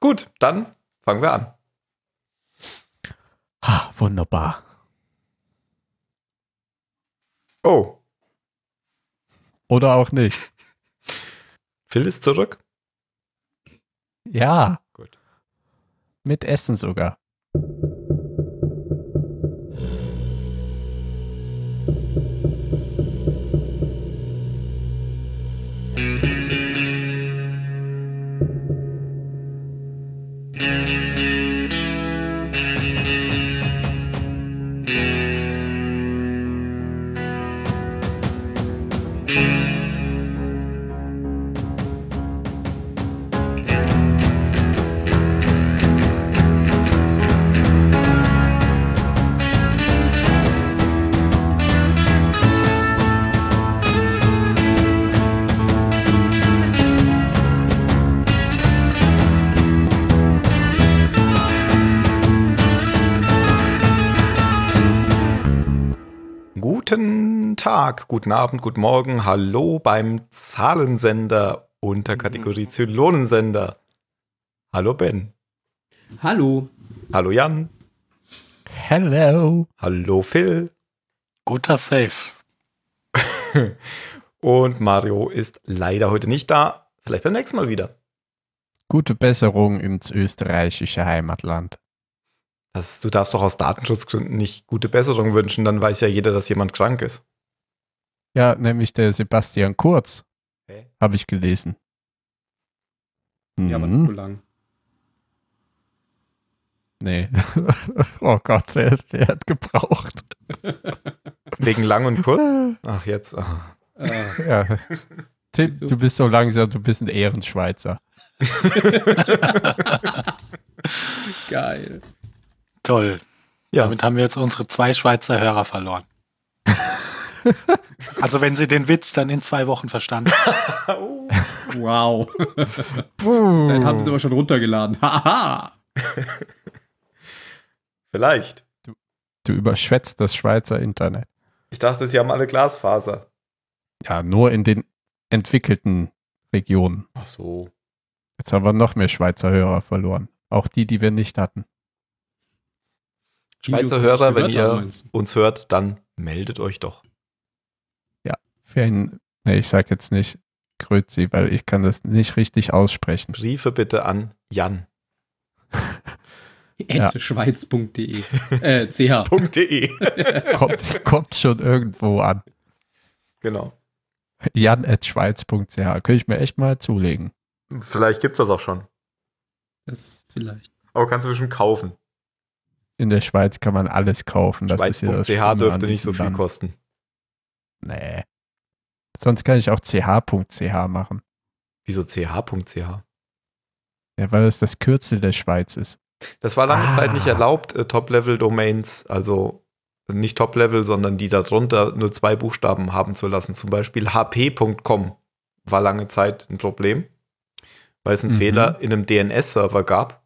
Gut, dann fangen wir an. Ha, wunderbar. Oh, Oder auch nicht. Phil ist zurück. Ja. Gut. Mit Essen sogar. Tag, guten Abend, guten Morgen. Hallo beim Zahlensender unter Kategorie Zylonensender. Hallo Ben. Hallo. Hallo Jan. Hello. Hallo Phil. Guter Safe. Und Mario ist leider heute nicht da. Vielleicht beim nächsten Mal wieder. Gute Besserung ins österreichische Heimatland. Das, du darfst doch aus Datenschutzgründen nicht gute Besserung wünschen, dann weiß ja jeder, dass jemand krank ist. Ja, nämlich der Sebastian Kurz. Hä? Habe ich gelesen. Ja, aber Mhm. nicht so lang. Nee. oh Gott, der, der hat gebraucht. Wegen lang und kurz? Ach, jetzt. ah. Äh, Ja. Tim, du bist so langsam, du bist ein Ehrenschweizer. geil. Toll. Ja, Damit haben wir jetzt unsere zwei Schweizer Hörer verloren. also wenn sie den Witz dann in zwei Wochen verstanden haben. Wow. Puh. Dann haben sie aber schon runtergeladen. Haha. vielleicht. Du überschwätzt das Schweizer Internet. Ich dachte, sie haben alle Glasfaser. Ja, nur in den entwickelten Regionen. Ach so. Jetzt haben wir noch mehr Schweizer Hörer verloren. Auch die, die wir nicht hatten. Schweizer du Hörer, wenn ihr du? uns hört, dann meldet euch doch. Für einen, nee, ich sag jetzt nicht Grüezi, weil ich kann das nicht richtig aussprechen. Briefe bitte an Jan. Ja. Schweiz.de. Äh, ch. .de. Kommt, kommt schon irgendwo an. genau. jan.schweiz.ch. Könnte ich mir echt mal zulegen. Vielleicht gibt's das auch schon. Das vielleicht. Aber kannst du bestimmt kaufen. In der Schweiz kann man alles kaufen. Das ist ja das Schweiz.ch an dürfte nicht so viel Land. kosten. Nee. Sonst kann ich auch ch.ch machen. Wieso ch.ch? Ja, weil es das Kürzel der Schweiz ist. Das war lange Ah. Zeit nicht erlaubt, äh, Top-Level-Domains, also nicht Top-Level, sondern die darunter nur zwei Buchstaben haben zu lassen. Zum Beispiel hp.com war lange Zeit ein Problem, weil es einen Mhm. Fehler in einem DNS-Server gab,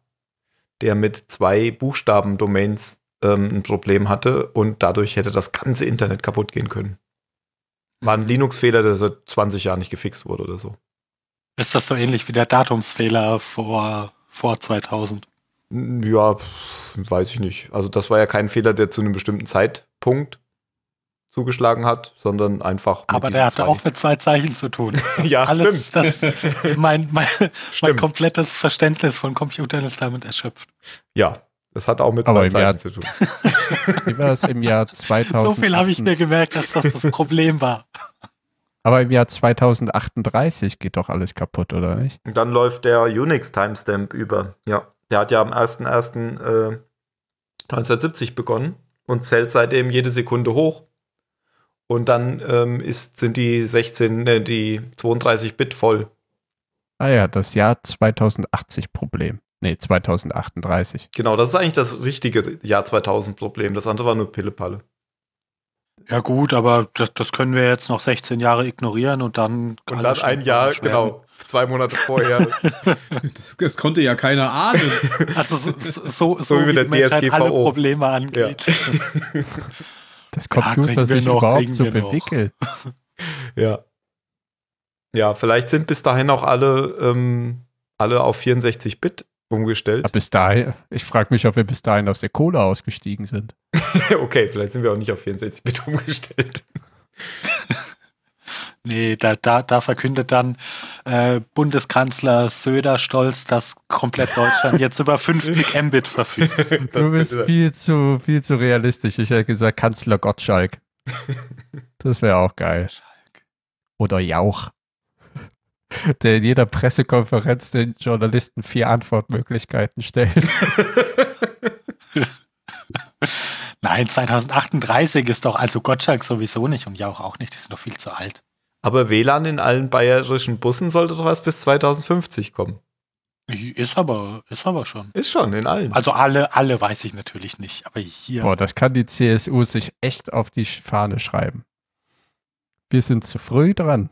der mit zwei Buchstaben-Domains ähm, ein Problem hatte und dadurch hätte das ganze Internet kaputt gehen können. War ein Linux-Fehler, der seit 20 Jahren nicht gefixt wurde oder so. Ist das so ähnlich wie der Datumsfehler vor, vor 2000? Ja, weiß ich nicht. Also das war ja kein Fehler, der zu einem bestimmten Zeitpunkt zugeschlagen hat, sondern einfach. Aber der hatte auch mit zwei Zeichen zu tun. Ja, alles, stimmt. Das, mein, mein, mein Stimmt. komplettes Verständnis von Computern ist damit erschöpft. Ja, das hat auch mit Aber Zeiten zu tun. Wie war es im Jahr 2000? So viel habe ich mir gemerkt, dass das das Problem war. Aber im Jahr 2038 geht doch alles kaputt, oder nicht? Und dann läuft der Unix-Timestamp über. Ja, der hat ja am 1.1. Äh, 1970 begonnen und zählt seitdem jede Sekunde hoch. Und dann ähm, ist, sind die 16, äh, die 32 Bit voll. Ah ja, das Jahr 2080-Problem. Nee, 2038. Genau, das ist eigentlich das richtige Jahr 2000 Problem. Das andere war nur Pillepalle. Ja gut, aber das, das können wir jetzt noch 16 Jahre ignorieren und dann Und dann ein Jahr, beschweren. genau, zwei Monate vorher. Das, das konnte ja keiner ahnen. Also so, so, so, wie wie der die Menschheit alle DSGVO. Probleme angeht. Das Ja, Computer kriegen wir sich noch, überhaupt zu bewickeln. ja. Ja, vielleicht sind bis dahin auch alle, ähm, alle auf 64 Bit umgestellt. Aber bis dahin, ich frage mich, ob wir bis dahin aus der Kohle ausgestiegen sind. okay, vielleicht sind wir auch nicht auf 64-Bit umgestellt. Nee, da, da, da verkündet dann äh, Bundeskanzler Söder stolz, dass komplett Deutschland jetzt über 50 Mbit verfügt. Du bist viel zu, viel zu realistisch. Ich hätte gesagt Kanzler Gottschalk. Das wäre auch geil. Oder Jauch. Der in jeder Pressekonferenz den Journalisten vier Antwortmöglichkeiten stellt. Nein, 2038 ist doch, also Gottschalk sowieso nicht und Jauch auch nicht, die sind doch viel zu alt. Aber WLAN in allen bayerischen Bussen sollte doch erst bis 2050 kommen. Ist aber, ist aber schon. Ist schon, in allen. Also alle, alle weiß ich natürlich nicht, aber hier. Boah, das kann die CSU sich echt auf die Fahne schreiben. Wir sind zu früh dran.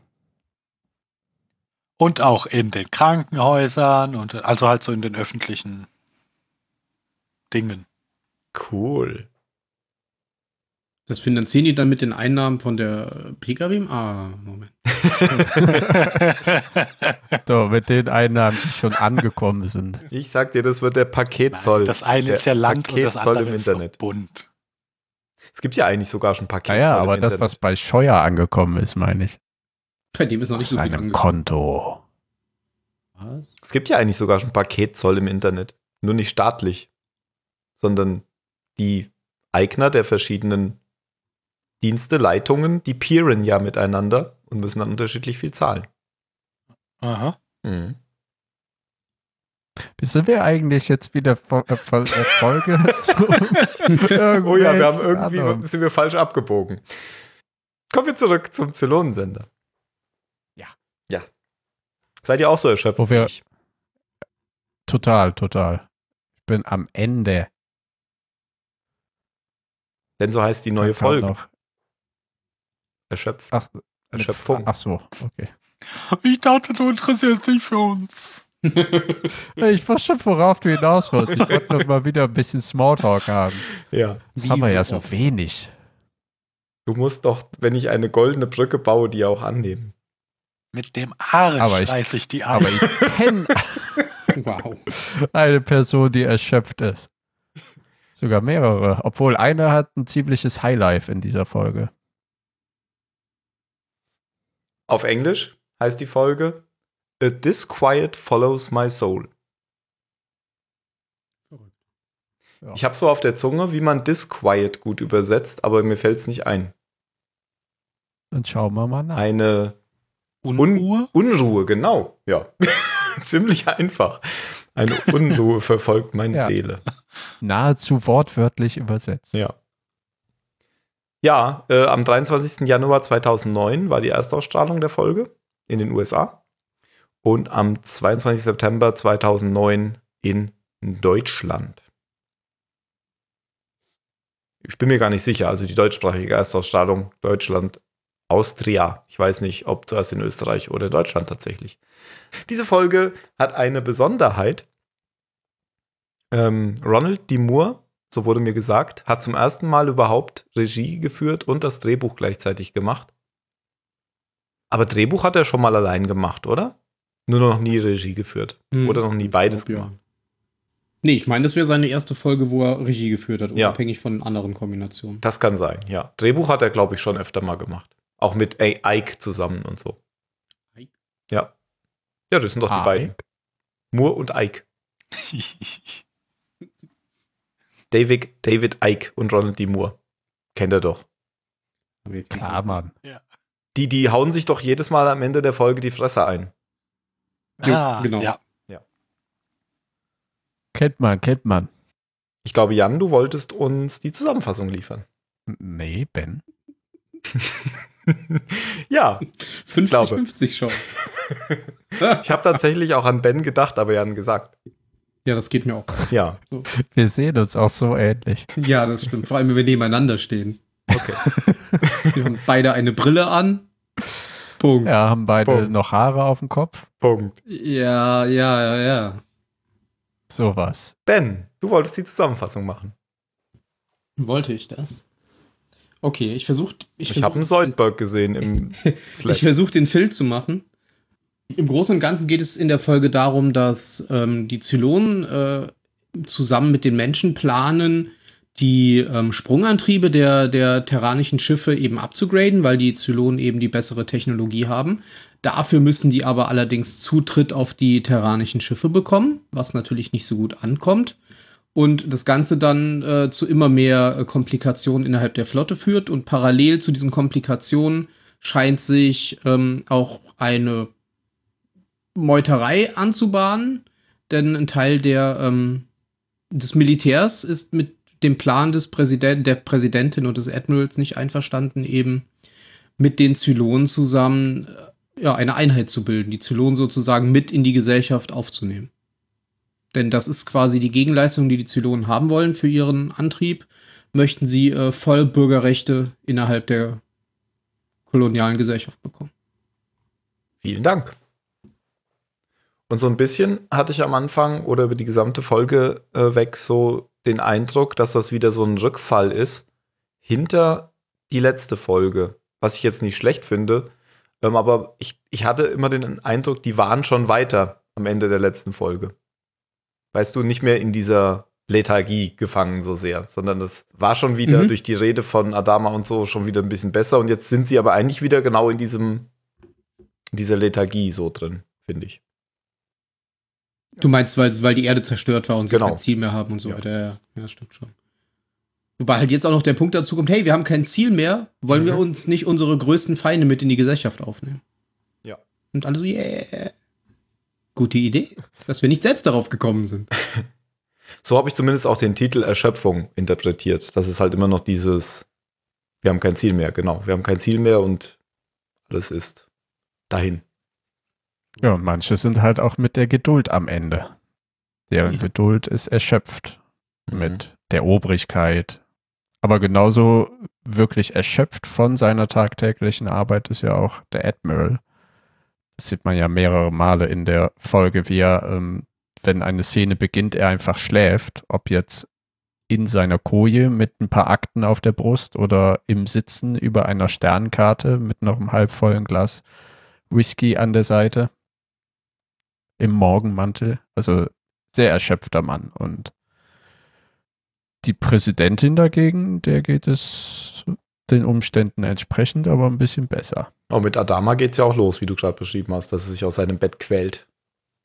Und auch in den Krankenhäusern und also halt so in den öffentlichen Dingen. Cool. Das finanzieren die dann mit den Einnahmen von der Pkw? Ah, Moment. So, mit den Einnahmen, die schon angekommen sind. Ich sag dir, das wird der Paketzoll. Nein, das eine der ist ja Land und das Paketzoll andere im ist Internet. bunt. Es gibt ja eigentlich sogar schon Paketzoll Naja, im aber das, Internet. was bei Scheuer angekommen ist, meine ich. Bei dem ist noch Auf nicht so viel seinem angekommen. Konto. Was? Es gibt ja eigentlich sogar schon Paketzoll im Internet. Nur nicht staatlich, sondern die Eigner der verschiedenen Dienste, Leitungen, die peeren ja miteinander und müssen dann unterschiedlich viel zahlen. Aha. Mhm. Wie sind wir eigentlich jetzt wieder von äh, zu Oh ja, wir haben irgendwie anderen? sind wir falsch abgebogen. Kommen wir zurück zum Zylonensender. Seid ihr auch so erschöpft? Wo wir-? Total, total. Ich bin am Ende. Denn so heißt die neue Folge. Noch, Erschöpft. ach, Erschöpfung. ach so, okay. Ich dachte, du interessierst dich für uns. Ich wusste schon, worauf du hinaus wolltest. Ich wollte noch mal wieder ein bisschen Smalltalk haben. Ja. Das haben wir so ja so oft. wenig. Du musst doch, wenn ich eine goldene Brücke baue, die auch annehmen. Mit dem Arsch Aber ich- reiß ich die an. Aber ich kenne Wow. eine Person, die erschöpft ist. Sogar mehrere. Obwohl eine hat ein ziemliches Highlife in dieser Folge. Auf Englisch heißt die Folge A Disquiet Follows My Soul. Ja. Ich habe so auf der Zunge, wie man Disquiet gut übersetzt, aber mir fällt es nicht ein. Dann schauen wir mal nach. Eine Unruhe? Unruhe, genau. Ja. Ziemlich einfach. Eine Unruhe verfolgt meine Ja. Seele. Nahezu wortwörtlich übersetzt. Ja. Ja, äh, am 23. Januar 2009 war die Erstausstrahlung der Folge in den USA und am 22. September 2009 in Deutschland. Ich bin mir gar nicht sicher, also die deutschsprachige Erstausstrahlung Deutschland, Austria. Ich weiß nicht, ob zuerst in Österreich oder Deutschland tatsächlich. Diese Folge hat eine Besonderheit. Ähm, Ronald D. Moore so wurde mir gesagt, hat zum ersten Mal überhaupt Regie geführt und das Drehbuch gleichzeitig gemacht. Aber Drehbuch hat er schon mal allein gemacht, oder? Nur noch nie Regie geführt. Hm. Oder noch nie beides Ich glaub, gemacht. Nee, ich meine, das wäre seine erste Folge, wo er Regie geführt hat, Ja. unabhängig von anderen Kombinationen. Das kann sein, ja. Drehbuch hat er, glaube ich, schon öfter mal gemacht. Auch mit A- Ike zusammen und so. Ike? Ja. Ja, das sind doch die Ike? beiden. Moore und Ike. David, David Ike und Ronald D. Moore. Kennt er doch. Klar, Mann. Die, die hauen sich doch jedes Mal am Ende der Folge die Fresse ein. Jo, ah, genau. Ja. Kennt man, kennt man. Ich glaube, Jan, du wolltest uns die Zusammenfassung liefern. Nee, Ben. ja, glaube. 50-50 schon. ich habe tatsächlich auch an Ben gedacht, aber Jan gesagt. ja, das geht mir auch. Ja, Wir sehen uns auch so ähnlich. Ja, das stimmt. Vor allem, wenn wir nebeneinander stehen. okay. Wir haben beide eine Brille an. Punkt. Ja, haben beide Punkt. noch Haare auf dem Kopf. Punkt. Ja, ja, ja, ja. Sowas. Ben, du wolltest die Zusammenfassung machen. Wollte ich das? Okay, ich versuche. Ich, Ich, habe einen versuch- Soldberg gesehen im Slack. Ich versuche den Phil zu machen. Im Großen und Ganzen geht es in der Folge darum, dass ähm, die Zylonen äh, zusammen mit den Menschen planen, die ähm, Sprungantriebe der, der terranischen Schiffe eben abzugraden, weil die Zylonen eben die bessere Technologie haben. Dafür müssen die aber allerdings Zutritt auf die terranischen Schiffe bekommen, was natürlich nicht so gut ankommt. Und das Ganze dann äh, zu immer mehr äh, Komplikationen innerhalb der Flotte führt. Und parallel zu diesen Komplikationen scheint sich ähm, auch eine Meuterei anzubahnen. Denn ein Teil der, ähm, des Militärs ist mit dem Plan des Präsidenten, der Präsidentin und des Admirals nicht einverstanden, eben mit den Zylonen zusammen äh, ja, eine Einheit zu bilden, die Zylonen sozusagen mit in die Gesellschaft aufzunehmen. Denn das ist quasi die Gegenleistung, die die Zylonen haben wollen für ihren Antrieb. Möchten sie äh, voll Bürgerrechte innerhalb der kolonialen Gesellschaft bekommen. Vielen Dank. Und so ein bisschen hatte ich am Anfang oder über die gesamte Folge äh, weg so den Eindruck, dass das wieder so ein Rückfall ist hinter die letzte Folge. Was ich jetzt nicht schlecht finde. Ähm, aber ich, ich hatte immer den Eindruck, die waren schon weiter am Ende der letzten Folge. Weißt du, nicht mehr in dieser Lethargie gefangen so sehr, sondern das war schon wieder Mhm. durch die Rede von Adama und so schon wieder ein bisschen besser. Und jetzt sind sie aber eigentlich wieder genau in diesem, in dieser Lethargie so drin, finde ich. Du meinst, weil, weil die Erde zerstört war und sie Genau. kein Ziel mehr haben und so Ja. weiter. Ja, ja, stimmt schon. Wobei halt jetzt auch noch der Punkt dazu kommt, hey, wir haben kein Ziel mehr, wollen wir Mhm. uns nicht unsere größten Feinde mit in die Gesellschaft aufnehmen? Ja. Und alle so, yeah. Gute Idee, dass wir nicht selbst darauf gekommen sind. So habe ich zumindest auch den Titel Erschöpfung interpretiert. Das ist halt immer noch dieses, wir haben kein Ziel mehr, genau. Wir haben kein Ziel mehr und alles ist dahin. Ja, und manche sind halt auch mit der Geduld am Ende. Deren Ja. Geduld ist erschöpft Mhm. mit der Obrigkeit. Aber genauso wirklich erschöpft von seiner tagtäglichen Arbeit ist ja auch der Admiral. Das sieht man ja mehrere Male in der Folge, wie er, ähm, wenn eine Szene beginnt, er einfach schläft. Ob jetzt in seiner Koje mit ein paar Akten auf der Brust oder im Sitzen über einer Sternkarte mit noch einem halbvollen Glas Whisky an der Seite. Im Morgenmantel. Also sehr erschöpfter Mann. Und die Präsidentin dagegen, der geht es den Umständen entsprechend, aber ein bisschen besser. Oh, mit Adama geht es ja auch los, wie du gerade beschrieben hast, dass er sich aus seinem Bett quält.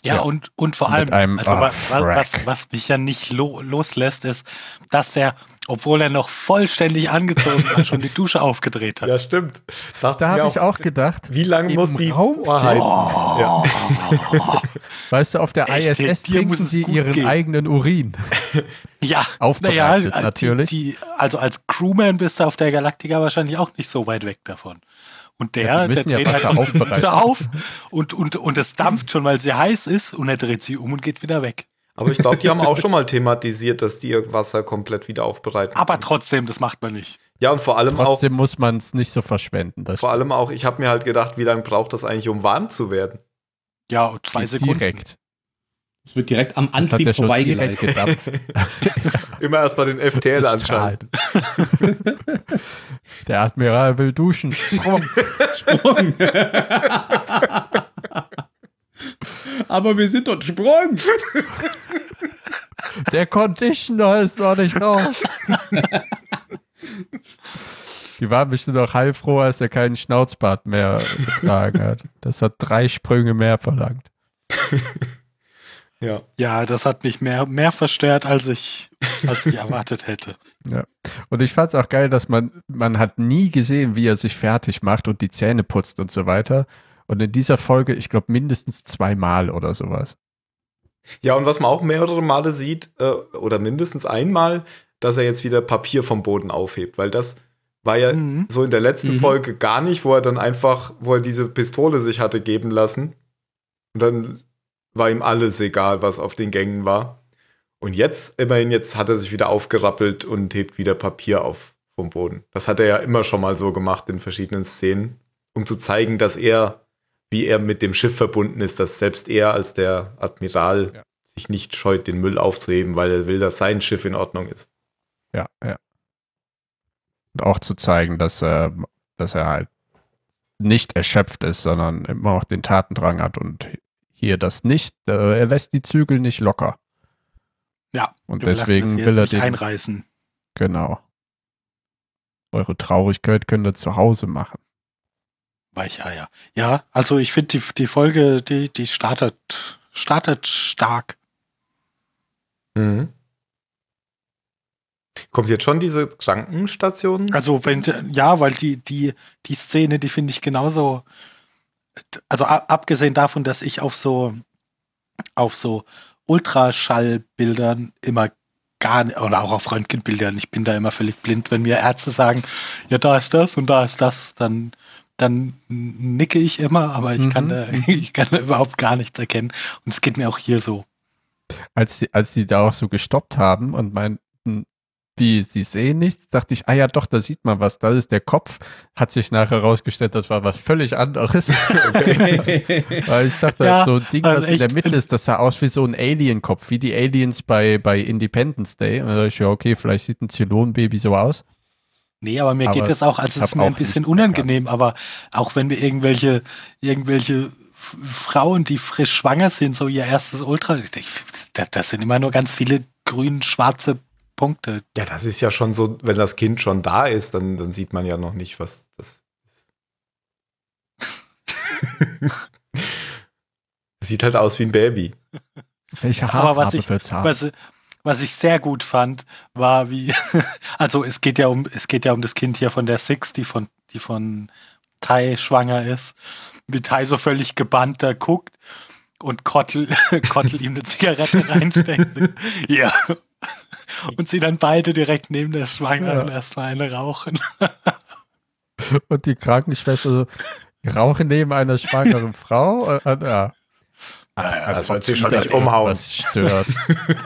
Ja, Ja. und, und vor allem, einem- also wa- wa- was, frack. was mich ja nicht lo loslässt, ist, dass der, obwohl er noch vollständig angezogen war, schon die Dusche aufgedreht hat. Ja, stimmt. Dachte Da habe ich auch gedacht, wie lange muss die Raum vorheizen? Oh. Ja. weißt du, auf der Echt, ISS trinken sie ihren gehen. eigenen Urin. Ja, Aufbereitet naja, natürlich. Die, die, also als Crewman bist du auf der Galaktika wahrscheinlich auch nicht so weit weg davon. Und der, Ja, der ja dreht Wasser einfach die. Dusche auf und, und, und es dampft schon, weil sie heiß ist und er dreht sie um und geht wieder weg. Aber ich glaube, die haben auch schon mal thematisiert, dass die ihr Wasser komplett wieder aufbereiten. Aber trotzdem, das macht man nicht. ja, und vor allem Trotzdem muss man es nicht so verschwenden. Das auch, vor allem auch, ich habe mir halt gedacht, wie lange braucht das eigentlich, um warm zu werden? Ja, und zwei Sekunden. direkt. Es wird direkt am Das hat Antrieb ja schon direkt vorbeigeleitet. gedampft. Immer erst mal den FTL anschalten. Der Admiral will duschen. Sprung. Sprung. Aber wir sind dort Sprung. Der Conditioner ist noch nicht raus. Die waren bestimmt auch heilfroh, als er keinen Schnauzbart mehr getragen hat. Das hat drei Sprünge mehr verlangt. Ja. Ja, das hat mich mehr, mehr verstört, als ich, als ich erwartet hätte. Und ich fand es auch geil, dass man, man hat nie gesehen, wie er sich fertig macht und die Zähne putzt und so weiter. Und in dieser Folge, ich glaube, mindestens zweimal oder sowas. Ja, und was man auch mehrere Male sieht, äh, oder mindestens einmal, dass er jetzt wieder Papier vom Boden aufhebt, weil das war ja Mhm. so in der letzten Mhm. Folge gar nicht, wo er dann einfach, wo er diese Pistole sich hatte geben lassen. Und dann war ihm alles egal, was auf den Gängen war. Und jetzt, immerhin, jetzt hat er sich wieder aufgerappelt und hebt wieder Papier auf vom Boden. Das hat er ja immer schon mal so gemacht in verschiedenen Szenen, um zu zeigen, dass er, wie er mit dem Schiff verbunden ist, dass selbst er als der Admiral Ja. sich nicht scheut, den Müll aufzuheben, weil er will, dass sein Schiff in Ordnung ist. Ja, ja. Und auch zu zeigen, dass er, dass er halt nicht erschöpft ist, sondern immer auch den Tatendrang hat und hier das nicht, äh, er lässt die Zügel nicht locker. Ja, Und deswegen will er nicht den, einreißen. genau. Eure Traurigkeit könnt ihr zu Hause machen. Weicheier. Ja, also ich finde die, die Folge, die, die startet, startet stark. Mhm. Kommt jetzt schon diese Krankenstation? Also wenn, ja, weil die, die, die Szene, die finde ich genauso, also abgesehen davon, dass ich auf so, auf so Ultraschallbildern immer gar nicht, oder auch auf Röntgenbildern, ich bin da immer völlig blind, wenn mir Ärzte sagen, ja, da ist das und da ist das, dann, dann nicke ich immer, aber ich kann Mhm. da, ich kann da überhaupt gar nichts erkennen. Und es geht mir auch hier so. Als sie, als sie da auch so gestoppt haben und meinten, wie, sie sehen nichts, dachte ich, ah ja doch, da sieht man was, da ist der Kopf. Hat sich nachher herausgestellt, das war was völlig anderes. Weil ich dachte, Ja, so ein Ding, also was in der. Mitte ist, das sah aus wie so ein Alien-Kopf, wie die Aliens bei, bei Independence Day. Und da dachte ich, ja, okay, vielleicht sieht ein Zylonenbaby so aus. Nee, aber mir Aber geht es auch, also es ist mir ein bisschen unangenehm, aber auch wenn wir irgendwelche, irgendwelche Frauen, die frisch schwanger sind, so ihr erstes Ultra, das, das sind immer nur ganz viele grün-schwarze Punkte. Ja, das ist ja schon so, wenn das Kind schon da ist, dann, dann sieht man ja noch nicht, was das ist. Sieht halt aus wie ein Baby. Welche Aber Haarfarbe was ich- wird's haben? Was, was ich sehr gut fand, war wie, also es geht ja um, es geht ja um das Kind hier von der Six, die von, die von Tai schwanger ist, wie Tai so völlig gebannt da guckt und Kottel, Kottel ihm eine Zigarette reinsteckt. ja. Und sie dann beide direkt neben der Schwangeren Ja. erstmal eine rauchen. Und die Krankenschwester so, rauchen neben einer schwangeren Frau? Äh, äh, ja. das sie schon Das nicht umhauen. Was stört.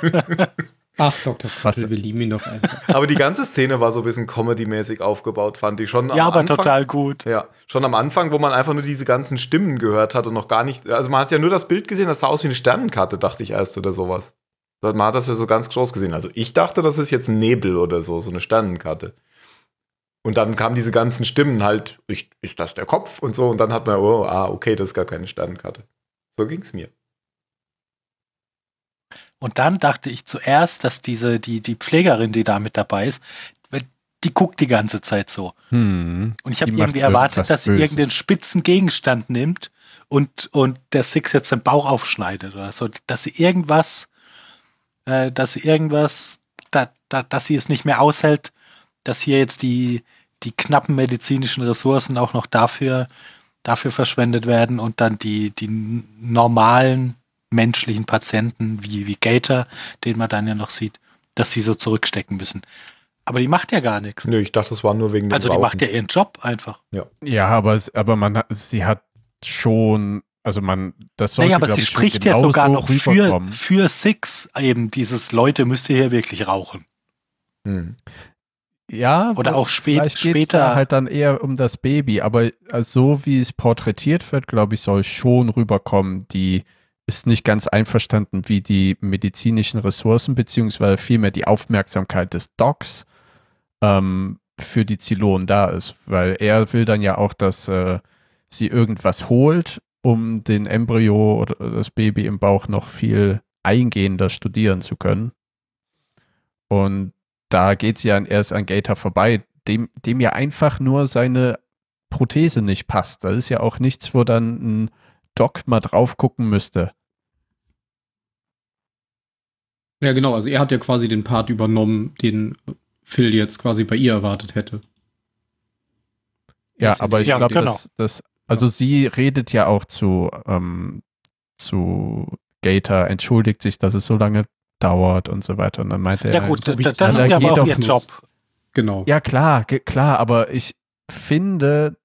Ach, Dr. Kottel, wir lieben ihn doch einfach. Aber die ganze Szene war so ein bisschen comedy-mäßig aufgebaut, fand ich schon. ja, am aber Anfang, total gut. Ja, schon am Anfang, wo man einfach nur diese ganzen Stimmen gehört hat und noch gar nicht. Also man hat ja nur das Bild gesehen, das sah aus wie eine Sternenkarte, dachte ich erst oder sowas. Man hat das ja so ganz groß gesehen. Also ich dachte, das ist jetzt ein Nebel oder so, so eine Sternenkarte. Und dann kamen diese ganzen Stimmen halt, ich, ist das der Kopf und so. Und dann hat man, oh, ah, okay, das ist gar keine Sternenkarte. So ging's mir. Und dann dachte ich zuerst, dass diese, die, die Pflegerin, die da mit dabei ist, die guckt die ganze Zeit so. Hm. Und ich habe irgendwie erwartet, dass sie Böses. irgendeinen spitzen Gegenstand nimmt und, und der Six jetzt den Bauch aufschneidet oder so. Dass sie irgendwas, äh, dass sie irgendwas, da, da, dass sie es nicht mehr aushält, dass hier jetzt die, die knappen medizinischen Ressourcen auch noch dafür, dafür verschwendet werden und dann die, die normalen menschlichen Patienten wie, wie Gator, den man dann ja noch sieht, dass die so zurückstecken müssen. Aber die macht ja gar nichts. Nö, ich dachte, das war nur wegen dem Also die Rauchen. macht ja ihren Job einfach. Ja, aber, es- aber man hat, sie hat schon, also man, das sollte, Naja, aber sie spricht ja sogar noch für, für Six eben dieses Leute müsst ihr hier wirklich rauchen. Hm. Ja, Oder auch spät- später- Da halt dann eher um das Baby, aber also so wie es porträtiert wird, glaube ich, soll schon rüberkommen. Die ist nicht ganz einverstanden, wie die medizinischen Ressourcen beziehungsweise vielmehr die Aufmerksamkeit des Docs ähm, für die Zylonen da ist, weil er will dann ja auch, dass äh, sie irgendwas holt, um den Embryo oder das Baby im Bauch noch viel eingehender studieren zu können. Und da geht sie ja erst an Gator vorbei, dem, dem ja einfach nur seine Prothese nicht passt. Das ist ja auch nichts, wo dann ein Doc mal drauf gucken müsste. Ja, genau. Also er hat ja quasi den Part übernommen, den Phil jetzt quasi bei ihr erwartet hätte. Ja, aber ich Ja, glaube, genau. dass, dass, also sie redet ja auch zu, ähm, zu Gator, entschuldigt sich, dass es so lange dauert und so weiter. Und dann meinte er, Ja gut, glaub ich, das, das ja, ist da ja aber geht auch doch ihr. Job. Genau. Ja, klar, klar, aber ich finde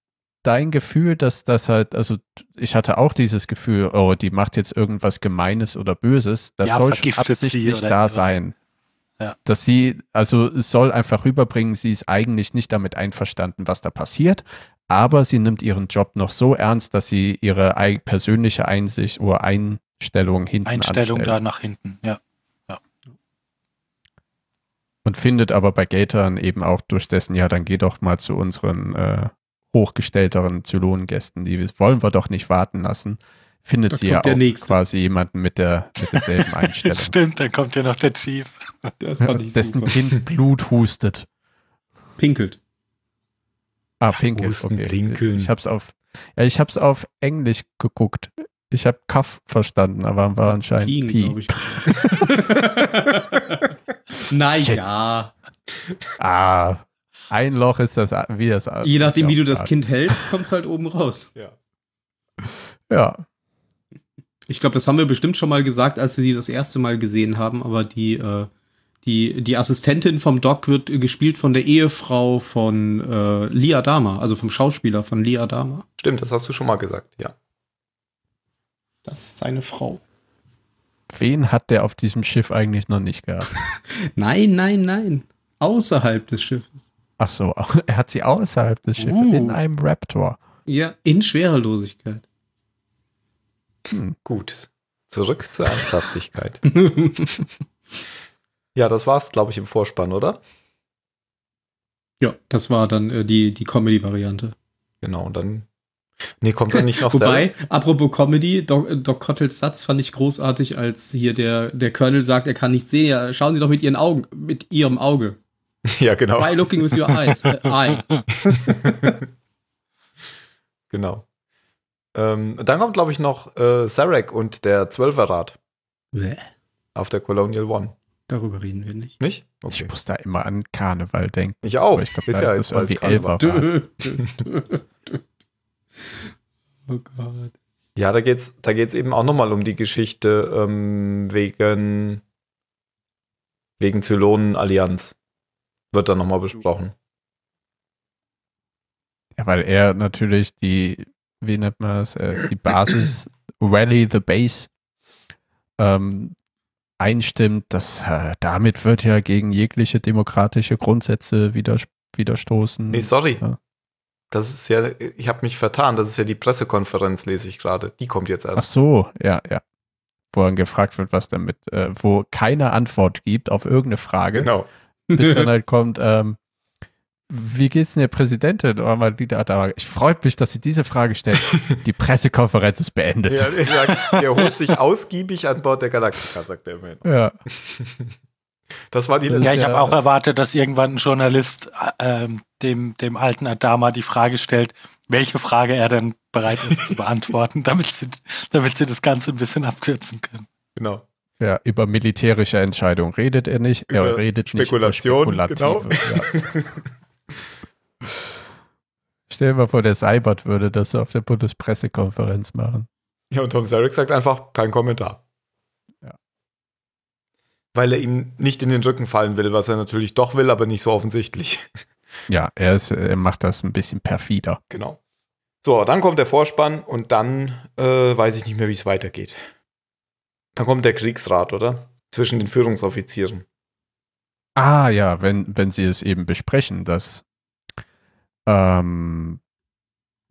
dein Gefühl, dass das halt, also ich hatte auch dieses Gefühl, oh, die macht jetzt irgendwas Gemeines oder Böses, das Ja, soll schon absichtlich oder da irgendwas. sein. Ja. Dass sie, also es soll einfach rüberbringen, sie ist eigentlich nicht damit einverstanden, was da passiert, aber sie nimmt ihren Job noch so ernst, dass sie ihre persönliche Einsicht oder Einstellung hinten Einstellung anstellt. da nach hinten, ja. Und findet aber bei Gator dann eben auch durch dessen, ja, dann geh doch mal zu unseren äh, hochgestellteren Zylonengästen. Die wollen wir doch nicht warten lassen. Findet Da sie ja auch Nächste. quasi jemanden mit, der, mit derselben Einstellung. Stimmt, dann kommt ja noch der Chief. Das dessen Kind Blut hustet. Pinkelt. Ah, pinkelt. Husten, Okay. blinkeln. Ich hab's auf, ja, ich hab's auf Englisch geguckt. Ich hab Kaff verstanden, aber war anscheinend Piegen, Pi. ich. naja. Ah, ein Loch ist das wie das. Je nachdem, wie du das Kind hältst, kommt es halt oben raus. Ja. Ja, Ich glaube, das haben wir bestimmt schon mal gesagt, als wir sie das erste Mal gesehen haben, aber die, äh, die, die Assistentin vom Doc wird gespielt von der Ehefrau von äh, Lia Dama, also vom Schauspieler von Lia Dama. Stimmt, das hast du schon mal gesagt, ja. Das ist seine Frau. wen hat der auf diesem Schiff eigentlich noch nicht gehabt? Nein, nein, nein. Außerhalb des Schiffes. Ach so, er hat sie außerhalb des Schiffes Uh. in einem Raptor. Ja, in Schwerelosigkeit. Hm. Gut. Zurück zur Ernsthaftigkeit. ja, das war's, glaube ich, im Vorspann, oder? ja, das war dann äh, die, die Comedy-Variante. Genau, und dann. Nee, kommt dann nicht noch Wobei, apropos Comedy, Doc, Doc Cottels Satz fand ich großartig, als hier der, der Colonel sagt, er kann nicht sehen. Ja, schauen Sie doch mit Ihren Augen, mit Ihrem Auge. Ja, genau. Why looking with your eyes? Äh, eye. genau. Ähm, dann kommt, glaube ich, noch äh, Sarek und der Zwölferrat Bäh, auf der Colonial One. Darüber reden wir nicht. Nicht? Ich muss da immer an Karneval denken. Ich auch. Aber ich glaub, ist da ja ist irgendwie. Elfer. Dö, dö, dö, dö. Oh Gott. Ja, da geht's, da geht's eben auch nochmal um die Geschichte ähm, wegen, wegen Zylonen-Allianz. Wird da nochmal besprochen. Ja, weil er natürlich die, wie nennt man das, äh, die Basis, Rally the Base, ähm, einstimmt, dass äh, damit wird ja gegen jegliche demokratische Grundsätze widers widerstoßen. Nee, sorry. Ja. Das ist ja, ich habe mich vertan. Das ist ja die Pressekonferenz, lese ich gerade. Die kommt jetzt Ach erst. so, ja, ja. Wo dann gefragt wird, was damit, äh, wo keine Antwort gibt auf irgendeine Frage, Genau. Bis dann halt kommt, ähm, wie geht's denn der Präsidentin? Oh, mal wieder da. Ich freue mich, dass sie diese Frage stellt. Die Pressekonferenz ist beendet. Ja, er sagt, der holt sich ausgiebig an Bord der Galaktika, sagt er immerhin. ja. Das war die Ja, ich habe auch erwartet, dass irgendwann ein Journalist äh, ähm, dem, dem alten Adama die Frage stellt, welche Frage er denn bereit ist zu beantworten, damit sie, damit sie das Ganze ein bisschen abkürzen können. Genau. Ja, über militärische Entscheidungen redet er nicht. Er Über redet Spekulation, nicht über Spekulative. Ja. Stell dir mal vor, der Seibert würde das auf der Bundespressekonferenz machen. Ja, und Tom Zarek sagt einfach kein Kommentar. Ja. Weil er ihm nicht in den Rücken fallen will, was er natürlich doch will, aber nicht so offensichtlich. Ja, er, ist, er macht das ein bisschen perfider. Genau. So, dann kommt der Vorspann und dann äh, weiß ich nicht mehr, wie es weitergeht. Dann kommt der Kriegsrat, oder? Zwischen den Führungsoffizieren. Ah ja, wenn, wenn sie es eben besprechen, dass, ähm,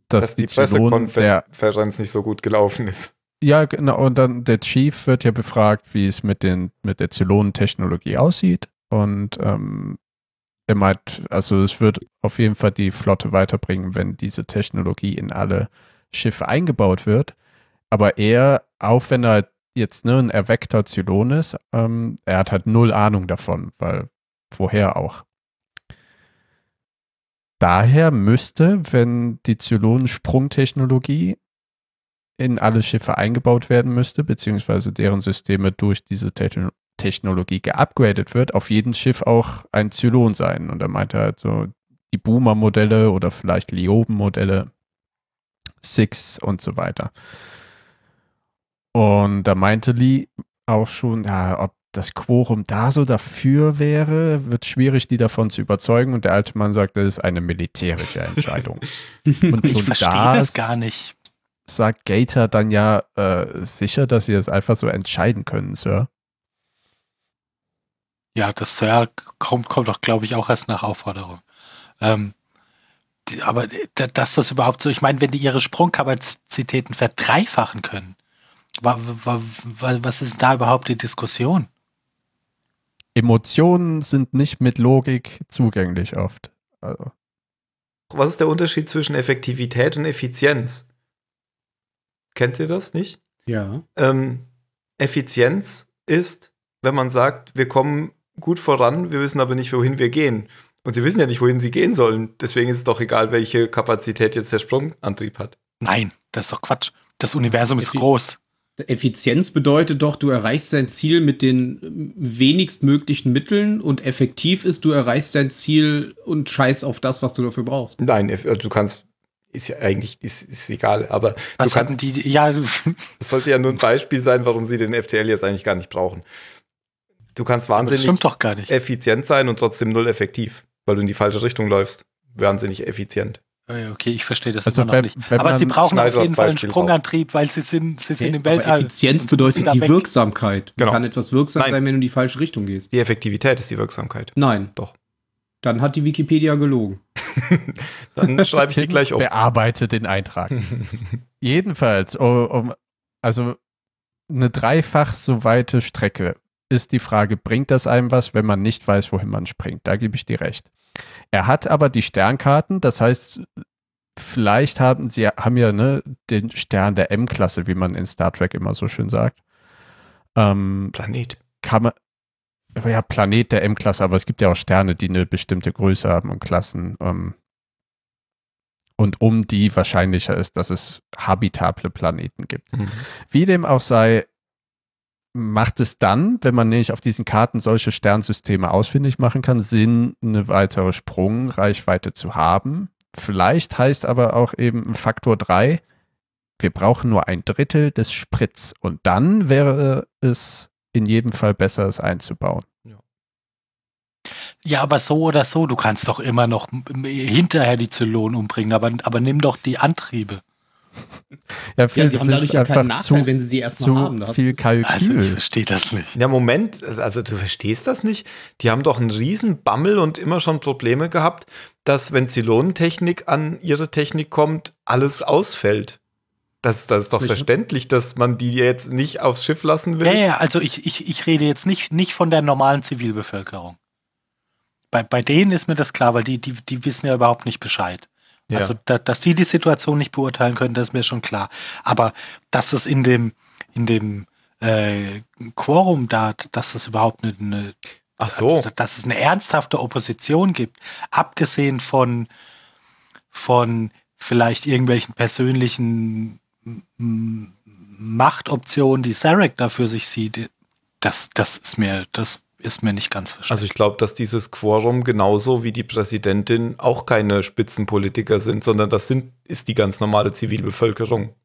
dass, Dass die, die Pressekonferenz nicht so gut gelaufen ist. ja genau, und dann der Chief wird ja befragt, wie es mit, den, mit der Zylonentechnologie aussieht und ähm, er meint, also es wird auf jeden Fall die Flotte weiterbringen, wenn diese Technologie in alle Schiffe eingebaut wird, aber er, auch wenn er jetzt ne, ein erweckter Zylon ist, ähm, er hat halt null Ahnung davon, weil woher auch. Daher müsste, wenn die Zylonen-Sprungtechnologie in alle Schiffe eingebaut werden müsste, beziehungsweise deren Systeme durch diese Techno Technologie geupgradet wird, auf jedem Schiff auch ein Zylon sein. Und er meinte halt so die Boomer-Modelle oder vielleicht Lioben-Modelle, Six und so weiter. Und da meinte Lee auch schon, ja, ob das Quorum da so dafür wäre, wird schwierig, die davon zu überzeugen. Und der alte Mann sagt, das ist eine militärische Entscheidung. Und Ich verstehe da das gar nicht. sagt Gator dann ja äh, sicher, dass sie das einfach so entscheiden können, Sir. Ja, das Sir kommt, kommt doch, glaube ich, auch erst nach Aufforderung. Ähm, aber d- dass das überhaupt so, ich meine, wenn die ihre Sprungkapazitäten verdreifachen können, was ist da überhaupt die Diskussion? Emotionen sind nicht mit Logik zugänglich oft. Also, was ist der Unterschied zwischen Effektivität und Effizienz? Kennt ihr das nicht? Ja. Ähm, Effizienz ist, wenn man sagt, wir kommen gut voran, wir wissen aber nicht, wohin wir gehen. Und sie wissen ja nicht, wohin sie gehen sollen. Deswegen ist es doch egal, welche Kapazität jetzt der Sprungantrieb hat. Nein, das ist doch Quatsch. Das Universum ist Effi- groß. Effizienz bedeutet doch, du erreichst dein Ziel mit den wenigstmöglichen Mitteln und effektiv ist, du erreichst dein Ziel und scheiß auf das, was du dafür brauchst. Nein, also du kannst, ist ja eigentlich, ist, ist egal, aber Was du kannst, die? Ja, das sollte ja nur ein Beispiel sein, warum sie den FTL jetzt eigentlich gar nicht brauchen. Du kannst wahnsinnig stimmt doch gar nicht. effizient sein und trotzdem null effektiv, weil du in die falsche Richtung läufst. Wahnsinnig effizient. Äh, Okay, ich verstehe das Also immer noch wenn- nicht. Aber sie brauchen auf jeden Fall einen Sprungantrieb, weil sie sind, sie sind im Aber Weltall. Effizienz bedeutet die weg. Wirksamkeit. Genau. Kann etwas wirksam Nein. sein, wenn du in die falsche Richtung gehst. Die Effektivität ist die Wirksamkeit. Nein. Doch. Dann hat die Wikipedia gelogen. Dann schreibe ich die gleich um. Bearbeitet den Eintrag. Jedenfalls, um, um, also eine dreifach so weite Strecke ist die Frage, bringt das einem was, wenn man nicht weiß, wohin man springt? Da gebe ich dir recht. Er hat aber die Sternkarten, das heißt, vielleicht haben sie haben ja ne, den Stern der M-Klasse, wie man in Star Trek immer so schön sagt. Ähm, Planet. kann man, ja, Planet der M-Klasse, aber es gibt ja auch Sterne, die eine bestimmte Größe haben und Klassen. Ähm, und um die wahrscheinlicher ist, dass es habitable Planeten gibt. Mhm. Wie dem auch sei, macht es dann, wenn man nämlich auf diesen Karten solche Sternsysteme ausfindig machen kann, Sinn, eine weitere Sprungreichweite zu haben. Vielleicht heißt aber auch eben Faktor 3, wir brauchen nur ein Drittel des Spritz. Und dann wäre es in jedem Fall besser, es einzubauen. Ja, aber so oder so, du kannst doch immer noch hinterher die Zylonen umbringen, aber, aber nimm doch die Antriebe. Ja, Ja, sie haben dadurch ja keinen Nachteil, zu, wenn sie sie erstmal haben. Da viel du's. Kalkül. Also ich verstehe das nicht. Ja, Moment, also du verstehst das nicht. Die haben doch einen riesen Bammel und immer schon Probleme gehabt, dass wenn Zylonentechnik an ihre Technik kommt, alles ausfällt. Das, das ist doch Welche? verständlich, dass man die jetzt nicht aufs Schiff lassen will. Ja, ja, also ich, ich, ich rede jetzt nicht, nicht von der normalen Zivilbevölkerung. Bei, bei denen ist mir das klar, weil die, die, die wissen ja überhaupt nicht Bescheid. Ja. Also, da, dass die die Situation nicht beurteilen können, das ist mir schon klar. Aber dass es in dem, in dem äh, Quorum da, dass es überhaupt eine, eine Ach so. also, dass es eine ernsthafte Opposition gibt, abgesehen von, von vielleicht irgendwelchen persönlichen Machtoptionen, die Sarek da für sich sieht, das, das ist mir, das ist mir nicht ganz verständlich. Also ich glaube, dass dieses Quorum genauso wie die Präsidentin auch keine Spitzenpolitiker sind, sondern das sind, ist die ganz normale Zivilbevölkerung.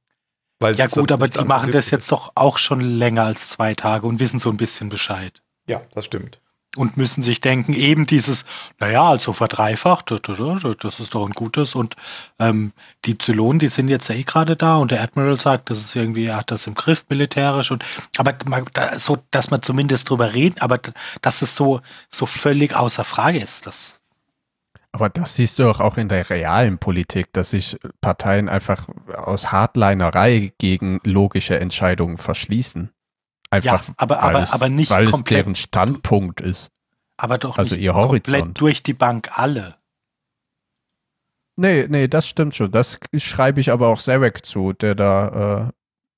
Weil ja gut, aber die machen das jetzt doch auch schon länger als zwei Tage und wissen so ein bisschen Bescheid. Ja, das stimmt. Und müssen sich denken, eben dieses, naja, also verdreifacht, das- ist doch ein gutes. Und ähm, die Zylonen, die sind jetzt ja eh gerade da und der Admiral sagt, das ist irgendwie, er hat das im Griff militärisch. Und aber so, dass man zumindest drüber reden, aber dass es so, so völlig außer Frage ist, das. Aber das siehst du auch in der realen Politik, dass sich Parteien einfach aus Hardlinerei gegen logische Entscheidungen verschließen. Einfach, Ja, aber- weil aber- es, aber nicht weil es komplett. deren Standpunkt ist. Aber doch Also nicht ihr komplett Horizont. durch die Bank alle. Nee, nee, das stimmt schon. Das schreibe ich aber auch Zarek zu, der da äh,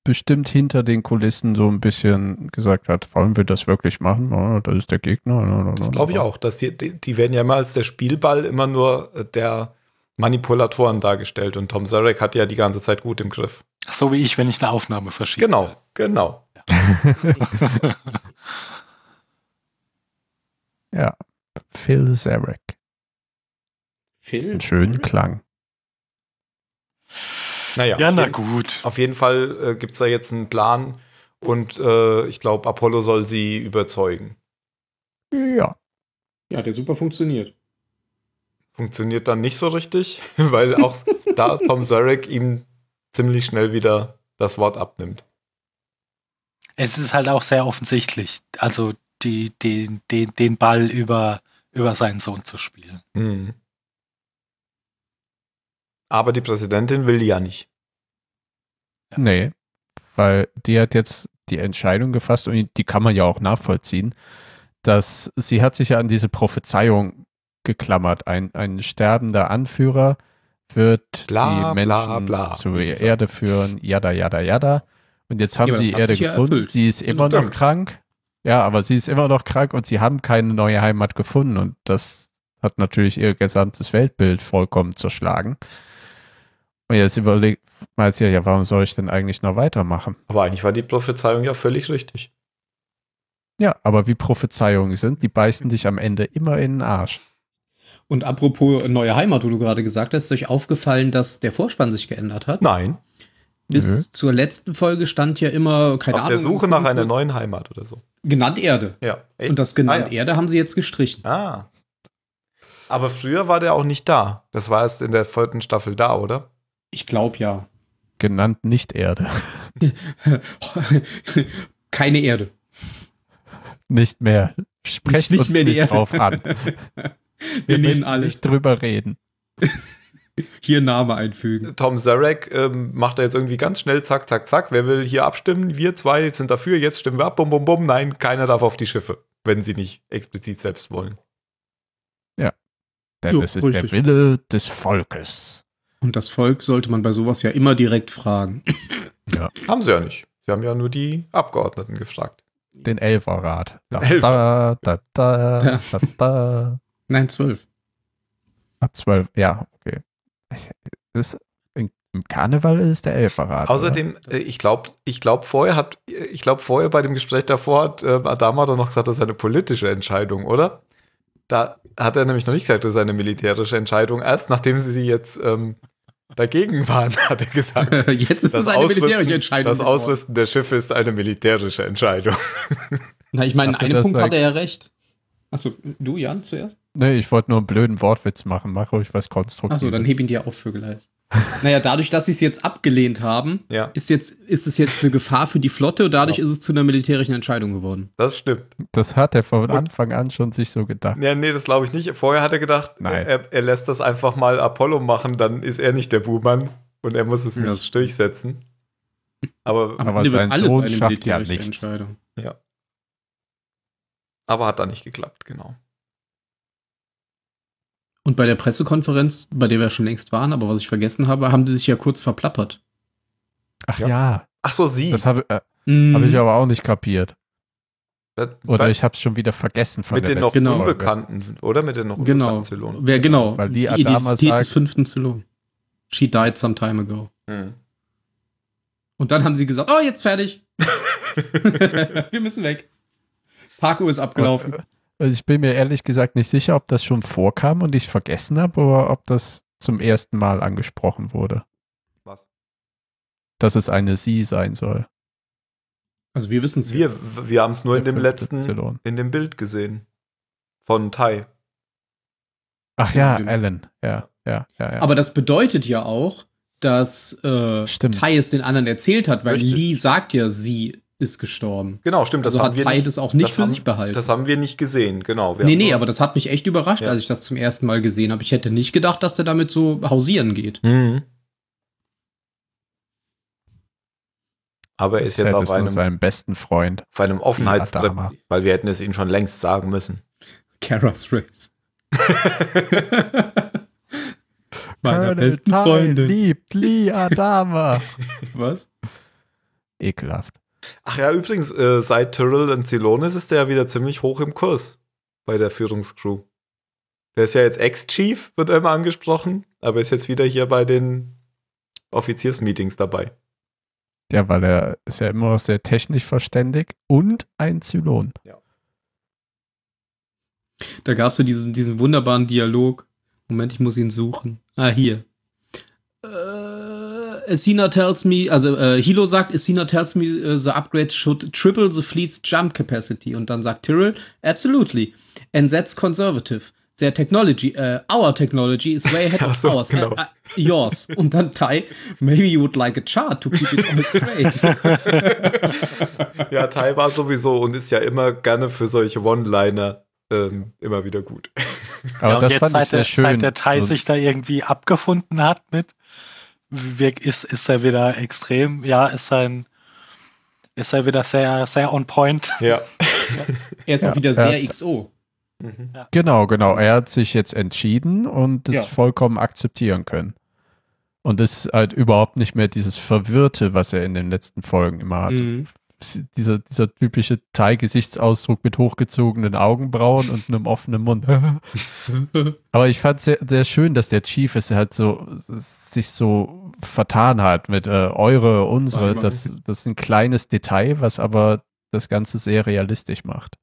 bestimmt hinter den Kulissen so ein bisschen gesagt hat, wollen wir das wirklich machen? Oh, das ist der Gegner. Das glaube ich auch. Dass die, die, die werden ja immer als der Spielball immer nur äh, der Manipulatoren dargestellt und Tom Zarek hat ja die ganze Zeit gut im Griff. So wie ich, wenn ich eine Aufnahme verschiebe. Genau, genau. Ja, Phil Zarek. Phil? Einen schönen Klang. Naja, Ja, auf na jeden- gut. Auf jeden Fall äh, gibt es da jetzt einen Plan und äh, ich glaube, Apollo soll sie überzeugen. Ja. Ja, der super funktioniert. Funktioniert dann nicht so richtig, weil auch da Tom Zarek ihm ziemlich schnell wieder das Wort abnimmt. Es ist halt auch sehr offensichtlich, also die, den, den, den Ball über, über seinen Sohn zu spielen. Mhm. Aber die Präsidentin will ja nicht. Nee, weil die hat jetzt die Entscheidung gefasst und die kann man ja auch nachvollziehen, dass sie hat sich ja an diese Prophezeiung geklammert. Ein, ein sterbender Anführer wird Bla, die Menschen bla, bla, zur Erde führen, jada, jada, jada. Und jetzt haben Ja, sie Erde ja gefunden. erfüllt. Sie ist immer noch krank. Ja, aber sie ist immer noch krank und sie haben keine neue Heimat gefunden. Und das hat natürlich ihr gesamtes Weltbild vollkommen zerschlagen. Und jetzt überlegt man sich ja, ja, warum soll ich denn eigentlich noch weitermachen? Aber eigentlich war die Prophezeiung ja völlig richtig. Ja, aber wie Prophezeiungen sind, die beißen dich am Ende immer in den Arsch. Und apropos neue Heimat, wo du gerade gesagt hast, ist euch aufgefallen, dass der Vorspann sich geändert hat? Nein, Bis Nö. zur letzten Folge stand ja immer, keine auf Ahnung. der Suche nach einer neuen Heimat oder so. Genannt Erde. Ja. Ey, Und das genannt ah, ja. Erde haben sie jetzt gestrichen. Ah. Aber früher war der auch nicht da. Das war erst in der vierten Staffel da, oder? Ich glaube ja. Genannt Nicht-Erde. Keine Erde. Nicht mehr. Sprecht Nicht uns mehr die nicht Erde. drauf an. Wir nehmen möchten alles. nicht drüber reden. Hier Name einfügen. Tom Zarek ähm, macht da jetzt irgendwie ganz schnell zack, zack, zack. Wer will hier abstimmen? Wir zwei sind dafür, jetzt stimmen wir ab, bum, bum, bum. Nein, keiner darf auf die Schiffe, wenn sie nicht explizit selbst wollen. Denn Jo, es ist richtig. der Wille des Volkes. Und das Volk sollte man bei sowas ja immer direkt fragen. Haben sie ja nicht. Sie haben ja nur die Abgeordneten gefragt. Den Elferrat. Da, Den da, da, da, da, da. Nein, zwölf. Ah, zwölf. Ja, okay. Das, Im Karneval ist es der Elferrat. Außerdem, äh, ich glaube, ich glaube vorher hat, ich glaube vorher bei dem Gespräch davor hat äh, Adama doch noch gesagt, das ist eine politische Entscheidung, oder? Da hat er nämlich noch nicht gesagt, das ist eine militärische Entscheidung. Erst nachdem sie jetzt ähm, dagegen waren, hat er gesagt. Jetzt ist es eine militärische Entscheidung. das geworden. Ausrüsten der Schiffe ist eine militärische Entscheidung. Na, ich meine, in einem Punkt hat er ja recht. Achso, du, Jan, zuerst? Nee, ich wollte nur einen blöden Wortwitz machen. Mach ruhig was Konstruktives. Achso, dann heb ihn dir auf für gleich. naja, dadurch, dass sie es jetzt abgelehnt haben, Ja, ist, jetzt, ist es jetzt eine Gefahr für die Flotte und dadurch Ja. ist es zu einer militärischen Entscheidung geworden. das stimmt. Das hat er von Anfang an schon sich so gedacht. Ja, nee, das glaube ich nicht. Vorher hat er gedacht, Nein. Er, er lässt das einfach mal Apollo machen, dann ist er nicht der Buhmann und er muss es Ja, nicht durchsetzen. Aber, Aber Ende sein Sohn schafft ja militärische nichts. Entscheidung. aber hat da nicht geklappt, genau. Und bei der Pressekonferenz, bei der wir schon längst waren, aber was ich vergessen habe, haben die sich ja kurz verplappert. Ach Ja. ja, Ach so, sie. das habe äh, Mhm. hab ich aber auch nicht kapiert. Das- Oder bei- ich habe es schon wieder vergessen von mit der den noch Genau. Unbekannten, oder? Mit den noch Genau. unbekannten Zylonen. Wer genau? Weil die die Adama Identität sagt- des fünften Zylon. She died some time ago. Hm. Und dann haben sie gesagt, oh, jetzt fertig. wir müssen weg. Parkuhr ist abgelaufen. Also ich bin mir ehrlich gesagt nicht sicher, ob das schon vorkam und ich es vergessen habe oder ob das zum ersten Mal angesprochen wurde, Was? dass es eine Sie sein soll. Also wir wissen es. Wir, wir haben es nur in Der dem fünfte letzten, Zylon. in dem Bild gesehen. Von Tai. Ach ja. Alan. Ja, ja, ja. ja. Aber das bedeutet ja auch, dass äh, Stimmt. Tai es den anderen erzählt hat, weil Richtig. Lee sagt ja, sie ist gestorben. Genau, stimmt. Das also haben hat nicht, das auch nicht das für haben- sich behalten. das haben wir nicht gesehen, genau. Wir nee, nee, nur- aber das hat mich echt überrascht, Ja. als ich das zum ersten Mal gesehen habe. Ich hätte nicht gedacht, dass der damit so hausieren geht. Mhm. Aber er ist jetzt auf es einem, seinem besten Freund. auf einem Offenheitstrip, weil wir hätten es ihnen schon längst sagen müssen. Kara's Race. Meiner Colonel besten Tai Freundin. liebt Lee Adama. Was? Ekelhaft. Ach ja, übrigens, äh, seit Tyrell und Zylon ist, ist der ja wieder ziemlich hoch im Kurs bei der Führungscrew. Der ist ja jetzt Ex-Chief, wird er immer angesprochen, aber ist jetzt wieder hier bei den Offiziersmeetings dabei. Ja, weil er ist ja immer sehr technisch verständig und ein Zylon. Da gab es ja diesen, diesen wunderbaren Dialog. Moment, ich muss ihn suchen. Ah, hier. Äh, Esina tells me, also äh, Hilo sagt, Esina tells me uh, the upgrades should triple the fleet's jump capacity. Und dann sagt Tyrrell, absolutely. And that's conservative. Their technology, uh, our technology is way ahead of so, ours. genau. Uh, uh, yours. Und dann Tai, maybe you would like a chart to keep it all straight. Ja, Tai war sowieso und ist ja immer gerne für solche One-Liner ähm, immer wieder gut. Aber ja, und das jetzt, fand ich seit sehr der, schön. seit der Tai Also, sich da irgendwie abgefunden hat mit, ist, ist er wieder extrem, ja, ist sein, ist er wieder sehr, sehr on point. Ja. er ist Ja, auch wieder er sehr XO. Mhm. genau, genau. Er hat sich jetzt entschieden und es Ja. vollkommen akzeptieren können. Und es ist halt überhaupt nicht mehr dieses Verwirrte, was er in den letzten Folgen immer hat. Mhm. Dieser, dieser typische Thai-Gesichtsausdruck mit hochgezogenen Augenbrauen und einem offenen Mund. Aber ich fand es sehr, sehr schön, dass der Chief es halt so sich so vertan hat mit äh, eure, unsere. Das, das ist ein kleines Detail, was aber das Ganze sehr realistisch macht.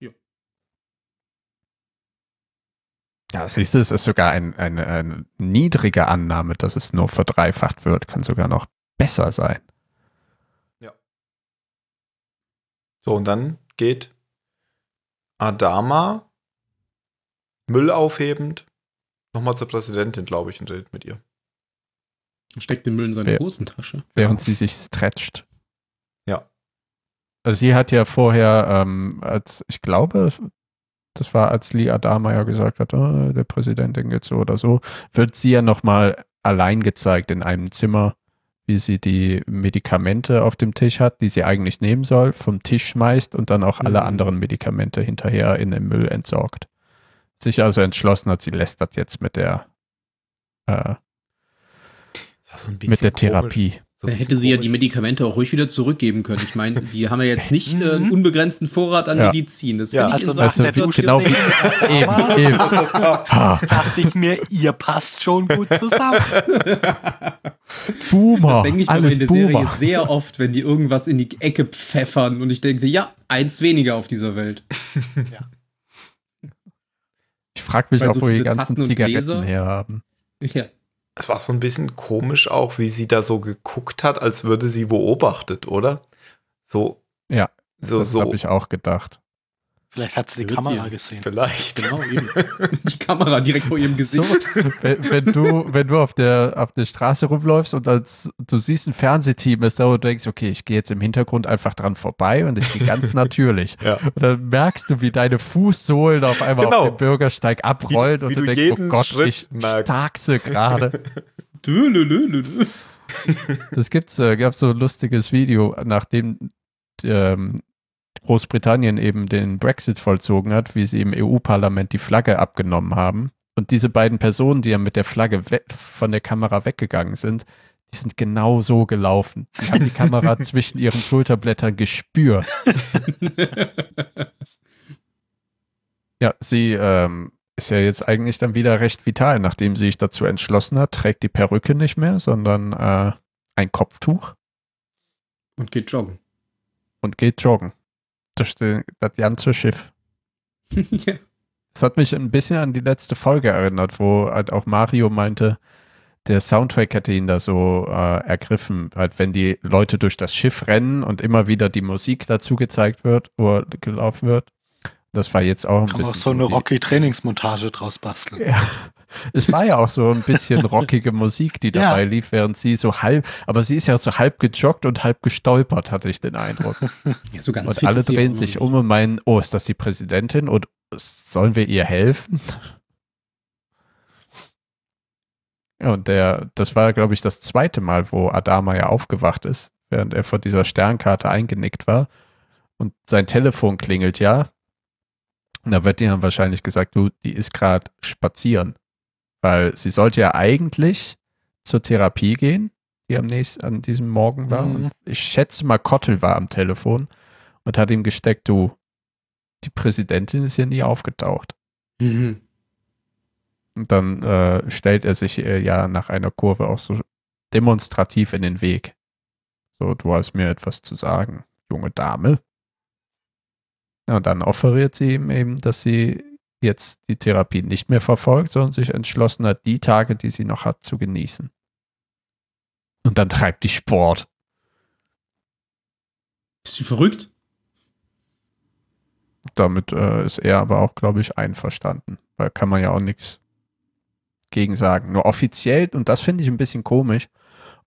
Ja. Ja, siehst du, es ist sogar ein, eine, eine niedrige Annahme, dass es nur verdreifacht wird. Kann sogar noch besser sein. So, und dann geht Adama Müll aufhebend nochmal zur Präsidentin, glaube ich, und redet mit ihr. Steckt den Müll in seine Wer- Hosentasche. während sie sich stretcht. Ja. Also sie hat ja vorher, ähm, als ich glaube, das war, als Lee Adama ja gesagt hat, oh, der Präsidentin geht so oder so, wird sie ja nochmal allein gezeigt in einem Zimmer, wie sie die Medikamente auf dem Tisch hat, die sie eigentlich nehmen soll, vom Tisch schmeißt und dann auch alle Mhm. anderen Medikamente hinterher in den Müll entsorgt. Sich also entschlossen hat, sie lästert jetzt mit der, äh, Das so mit der Therapie. So Dann ein hätte sie ja die. Medikamente auch ruhig wieder zurückgeben können. Ich meine, die haben ja jetzt nicht äh, einen Mhm. unbegrenzten Vorrat an Ja. Medizin. Das Ja, finde ich also in Also wie, Dusche genau wie eben, eben. Dachte ich mir, ihr passt schon gut zusammen. Boomer, denke ich mir alles in der Boomer. Serie sehr oft, wenn die irgendwas in die Ecke pfeffern und ich denke, ja, eins weniger auf dieser Welt. Ich frage mich Weil auch, so wo die ganzen Zigaretten Gläser. herhaben. Ja. Es war so ein bisschen komisch auch, wie sie da so geguckt hat, als würde sie beobachtet, oder? So. Ja, So, das so. habe ich auch gedacht. Vielleicht hat sie die Kamera sie. gesehen. Vielleicht. Genau, eben. Die Kamera direkt vor ihrem So, Gesicht. wenn, wenn, du, wenn du auf der, auf der Straße rumläufst und als, du siehst ein Fernsehteam, ist da, wo du denkst, okay, ich gehe jetzt im Hintergrund einfach dran vorbei und ich gehe ganz natürlich. Ja. Und dann merkst du, wie deine Fußsohlen auf einmal Genau. auf dem Bürgersteig abrollen Wie- und wie du du denkst, oh Gott, Schritt ich merkst. starkse gerade. Das gibt's, äh, gab so ein lustiges Video, nachdem ähm, Großbritannien eben den Brexit vollzogen hat, wie sie im EU-Parlament die Flagge abgenommen haben. Und diese beiden Personen, die ja mit der Flagge von der Kamera weggegangen sind, die sind genau so gelaufen. Die haben die Kamera zwischen ihren Schulterblättern gespürt. Ja, sie ähm, ist ja jetzt eigentlich dann wieder recht vital, nachdem sie sich dazu entschlossen hat, trägt die Perücke nicht mehr, sondern äh, ein Kopftuch Und geht joggen. und geht joggen. Durch den, das ganze Schiff. ja. Das hat mich ein bisschen an die letzte Folge erinnert, wo halt auch Mario meinte, der Soundtrack hätte ihn da so äh, ergriffen, halt wenn die Leute durch das Schiff rennen und immer wieder die Musik dazu gezeigt wird oder gelaufen wird. Das war jetzt auch ein Kann man bisschen auch so eine die- Rocky-Trainingsmontage draus basteln. Ja. Es war ja auch so ein bisschen rockige Musik, die Ja. dabei lief, während sie so halb, aber sie ist ja so halb gejoggt und halb gestolpert, hatte ich den Eindruck. ja, so Und alle drehen sich um und meinen, oh, ist das die Präsidentin und sollen wir ihr helfen? Ja, und der, das war, glaube ich, das zweite Mal, wo Adama ja aufgewacht ist, während er vor dieser Sternkarte eingenickt war. Und sein Telefon klingelt ja. Und da wird dann wahrscheinlich gesagt, du, die ist gerade spazieren. Weil sie sollte ja eigentlich zur Therapie gehen, die am nächsten, an diesem Morgen war. Mhm. Und ich schätze mal, Kottel war am Telefon und hat ihm gesteckt, du, die Präsidentin ist hier nie aufgetaucht. Mhm. Und dann äh, stellt er sich äh, ja nach einer Kurve auch so demonstrativ in den Weg. So, du hast mir etwas zu sagen, junge Dame. Ja, und dann offeriert sie ihm eben, dass sie jetzt die Therapie nicht mehr verfolgt, sondern sich entschlossen hat, die Tage, die sie noch hat, zu genießen. Und dann treibt die Sport. Ist sie verrückt? Damit äh, ist er aber auch, glaube ich, einverstanden. Weil kann man ja auch nichts gegen sagen. Nur offiziell, und das finde ich ein bisschen komisch,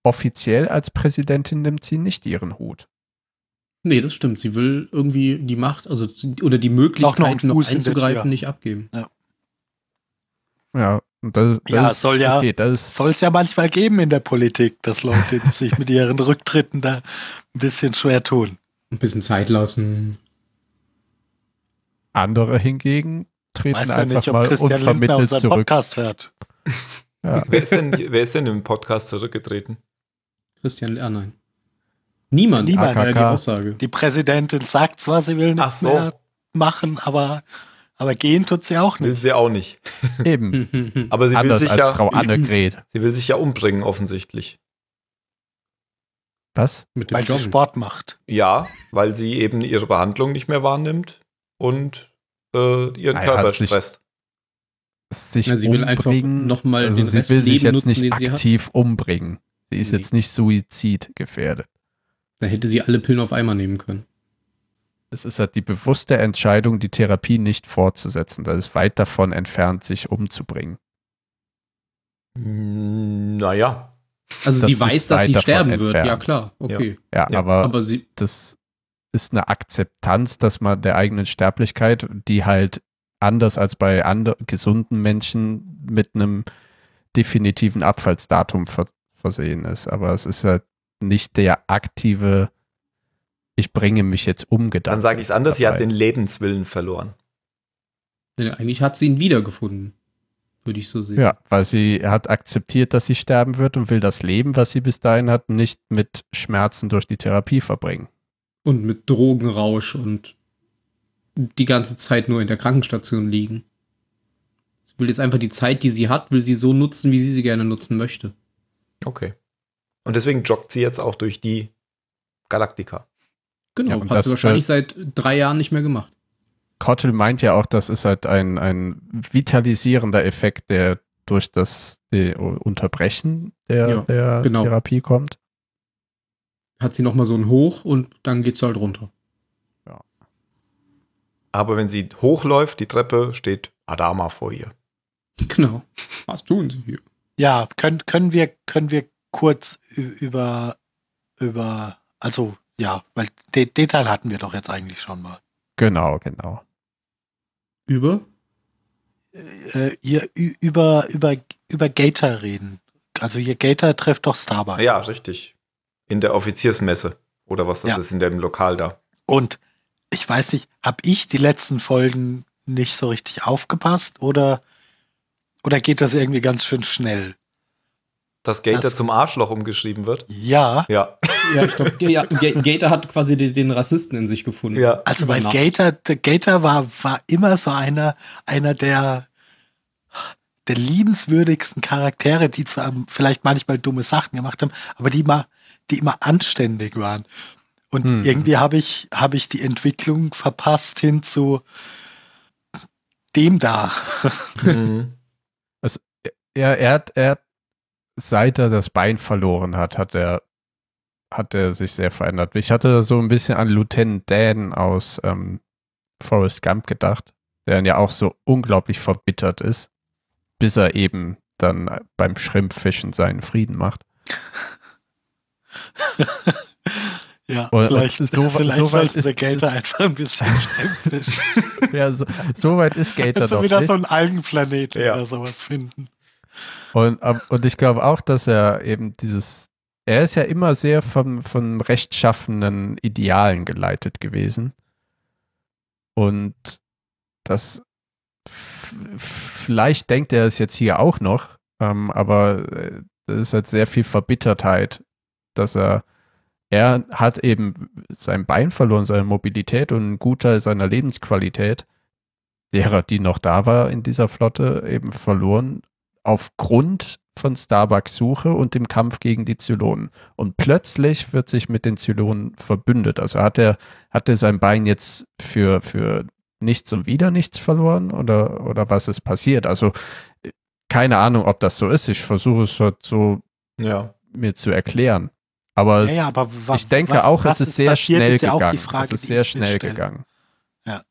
offiziell als Präsidentin nimmt sie nicht ihren Hut. Nee, das stimmt. Sie will irgendwie die Macht, also oder die Auch noch Möglichkeit, einen noch der einzugreifen, nicht abgeben. Ja, und das, das Ja, ist, soll ja- okay, Soll es ja manchmal geben in der Politik, dass Leute sich mit ihren Rücktritten da ein bisschen schwer tun. Ein bisschen Zeit lassen. andere hingegen treten Weiß ja einfach nicht, ob mal Christian Lindner unvermittelt unseren zurück. Podcast hört. Ja. Wer ist, denn, wer ist denn im Podcast zurückgetreten? Christian, ah nein. Niemand. Niemand. ja die AKK. Aussage. Die Präsidentin sagt zwar, sie will nichts so, mehr machen, aber, aber gehen tut sie auch will nicht. sie auch nicht. Eben. Aber sie will, sich als ja, Frau Annegret. sie will sich ja umbringen, offensichtlich. Was? Mit dem Weil sie Joggen. Sport macht. Ja, weil sie eben ihre Behandlung nicht mehr wahrnimmt und äh, ihren Ah, er Körper stresst. Sich Ja, sie will einfach umbringen. noch mal also den sie Rest will sich Leben jetzt nutzen, nicht sie aktiv umbringen. Sie ist Nee. jetzt nicht suizidgefährdet. Da hätte sie alle Pillen auf einmal nehmen können. Es ist halt die bewusste Entscheidung, die Therapie nicht fortzusetzen. Das ist weit davon entfernt, sich umzubringen. Mm, Naja, Also Das sie weiß, dass sie sterben wird. entfernt. Ja, klar. Okay. Ja, Ja, aber, Aber sie, das ist eine Akzeptanz, dass man der eigenen Sterblichkeit, die halt anders als bei gesunden Menschen mit einem definitiven Abfallsdatum ver versehen ist. Aber es ist halt nicht der aktive, ich bringe mich jetzt um Gedanke. dann sage ich es anders, sie hat dabei. den Lebenswillen verloren. denn eigentlich hat sie ihn wiedergefunden. Würde ich so sehen. Ja, weil sie hat akzeptiert, dass sie sterben wird und will das Leben, was sie bis dahin hat, nicht mit Schmerzen durch die Therapie verbringen. Und mit Drogenrausch und die ganze Zeit nur in der Krankenstation liegen. Sie will jetzt einfach die Zeit, die sie hat, will sie so nutzen, wie sie sie gerne nutzen möchte. Okay. Und deswegen joggt sie jetzt auch durch die Galaktika. Genau, Ja, und hat das sie wahrscheinlich seit drei Jahren nicht mehr gemacht. Kottel meint ja auch, das ist halt ein, ein vitalisierender Effekt, der durch das die Unterbrechen der, Ja, der genau. Therapie kommt. Hat sie noch mal so ein Hoch und dann geht sie halt runter. Aber wenn sie hochläuft, die Treppe, steht Adama vor ihr. Genau. Was tun sie hier? Ja, können, können wir, können wir kurz über, über, also ja, weil den Detail hatten wir doch jetzt eigentlich schon mal. Genau, genau. Über? Äh, ihr über, über, über Gator reden. Also ihr Gator trifft doch Starbucks. Ja, richtig. In der Offiziersmesse. Oder was das Ja. ist, in dem Lokal da. Und ich weiß nicht, habe ich die letzten Folgen nicht so richtig aufgepasst oder, oder geht das irgendwie ganz schön schnell? Dass Gator Das- zum Arschloch umgeschrieben wird. Ja, Ja. Ja, ich glaube, ja, Ga- Gator hat quasi den, den Rassisten in sich gefunden. Ja. also weil. Gator, Gator war, war immer so einer, einer der, der liebenswürdigsten Charaktere, die zwar vielleicht manchmal dumme Sachen gemacht haben, aber die immer, die immer anständig waren. Und Hm. irgendwie habe ich, habe ich die Entwicklung verpasst hin zu dem da. Mhm. Er, er, hat, er hat, seit er das Bein verloren hat, hat er, hat er sich sehr verändert. Ich hatte so ein bisschen an Lieutenant Dan aus ähm, Forrest Gump gedacht, der ja auch so unglaublich verbittert ist, bis er eben dann beim Schrimpfischen seinen Frieden macht. Ja, Und- vielleicht, so- vielleicht so weit ist- Gator einfach ein bisschen. Ja, so, so weit ist Gator doch wieder nicht. so einen Algenplaneten Ja. oder sowas finden. Und, und ich glaube auch, dass er eben dieses, er ist ja immer sehr vom, von rechtschaffenen Idealen geleitet gewesen. Und das, vielleicht denkt er es jetzt hier auch noch, ähm, aber äh, das ist halt sehr viel Verbittertheit, dass er, er hat eben sein Bein verloren, seine Mobilität und ein Guter seiner Lebensqualität, derer, die noch da war in dieser Flotte, eben verloren aufgrund von Starbucks Suche und dem Kampf gegen die Zylonen. Und plötzlich wird sich mit den Zylonen verbündet. Also hat er, hat er sein Bein jetzt für, für nichts und wieder nichts verloren oder, oder was ist passiert? Also äh, keine Ahnung, ob das so ist. Ich versuche es halt so Ja. mir zu erklären. Aber, Ja, ja, aber ich denke was- auch, was es ist sehr passiert, schnell ist ja gegangen. Frage, es ist sehr schnell gegangen. Kann,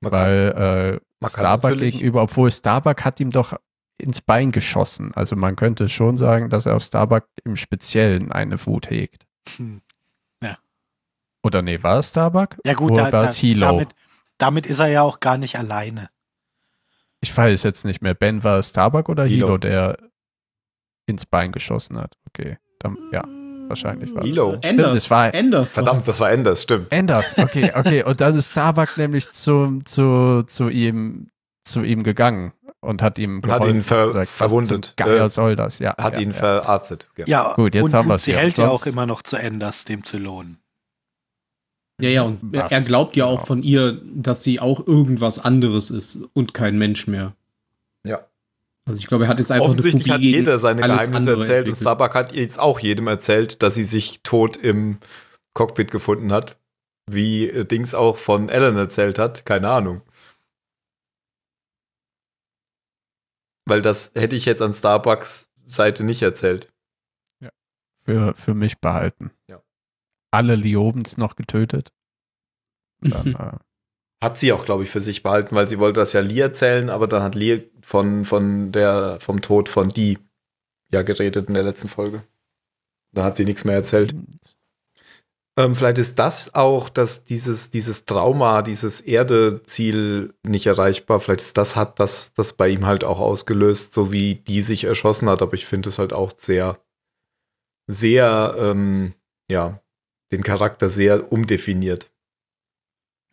Weil äh, man Starbuck gegenüber, obwohl Starbuck hat ihm doch ins Bein geschossen. Also man könnte schon sagen, dass er auf Starbuck im Speziellen eine Wut hegt. Hm. Oder nee, war es Starbuck? Ja gut, Oder da, war es Hilo? damit, damit ist er ja auch gar nicht alleine. Ich weiß jetzt nicht mehr. Ben, war es Starbuck oder Hilo, Hilo. der ins Bein geschossen hat? Okay, dann, ja, wahrscheinlich war es. Hilo. Stimmt, es war Anders. Verdammt, das war Enders, stimmt. Anders. Okay, okay. Und dann ist Starbuck nämlich zu, zu, zu ihm zu ihm gegangen. und hat ihm Und hat ihn ver gesagt, verwundet. Was zum Geier Äh, soll das? Ja, Hat ja, ihn ja. verarztet. Ja. Ja, Gut, jetzt und, haben und wir's sie hält ja auch immer noch zu Enders, dem Zylonen. Ja, ja, und er, Was? er glaubt ja auch Genau. von ihr, dass sie auch irgendwas anderes ist und kein Mensch mehr. Ja. Also ich glaube, er hat jetzt einfach Offensichtlich eine hat Phobie gegen jeder seine Geheimnisse erzählt und. Starbuck hat jetzt auch jedem erzählt, dass sie sich tot im Cockpit gefunden hat. Wie äh, Dings auch von Ellen erzählt hat. Keine Ahnung. Weil das hätte ich jetzt an Starbucks Seite nicht erzählt. Für, für mich behalten. Ja. Alle Liobens noch getötet. Dann, äh, Hat sie auch, glaube ich, für sich behalten, weil sie wollte das ja Lee erzählen, aber dann hat Lee von, von der, vom Tod von die ja geredet in der letzten Folge. Da hat sie nichts mehr erzählt. Ähm, vielleicht ist das auch, dass dieses, dieses Trauma, dieses Erdeziel nicht erreichbar, vielleicht ist das, hat das, das bei ihm halt auch ausgelöst, so wie die sich erschossen hat, aber ich finde es halt auch sehr, sehr, ähm, ja, den Charakter sehr umdefiniert.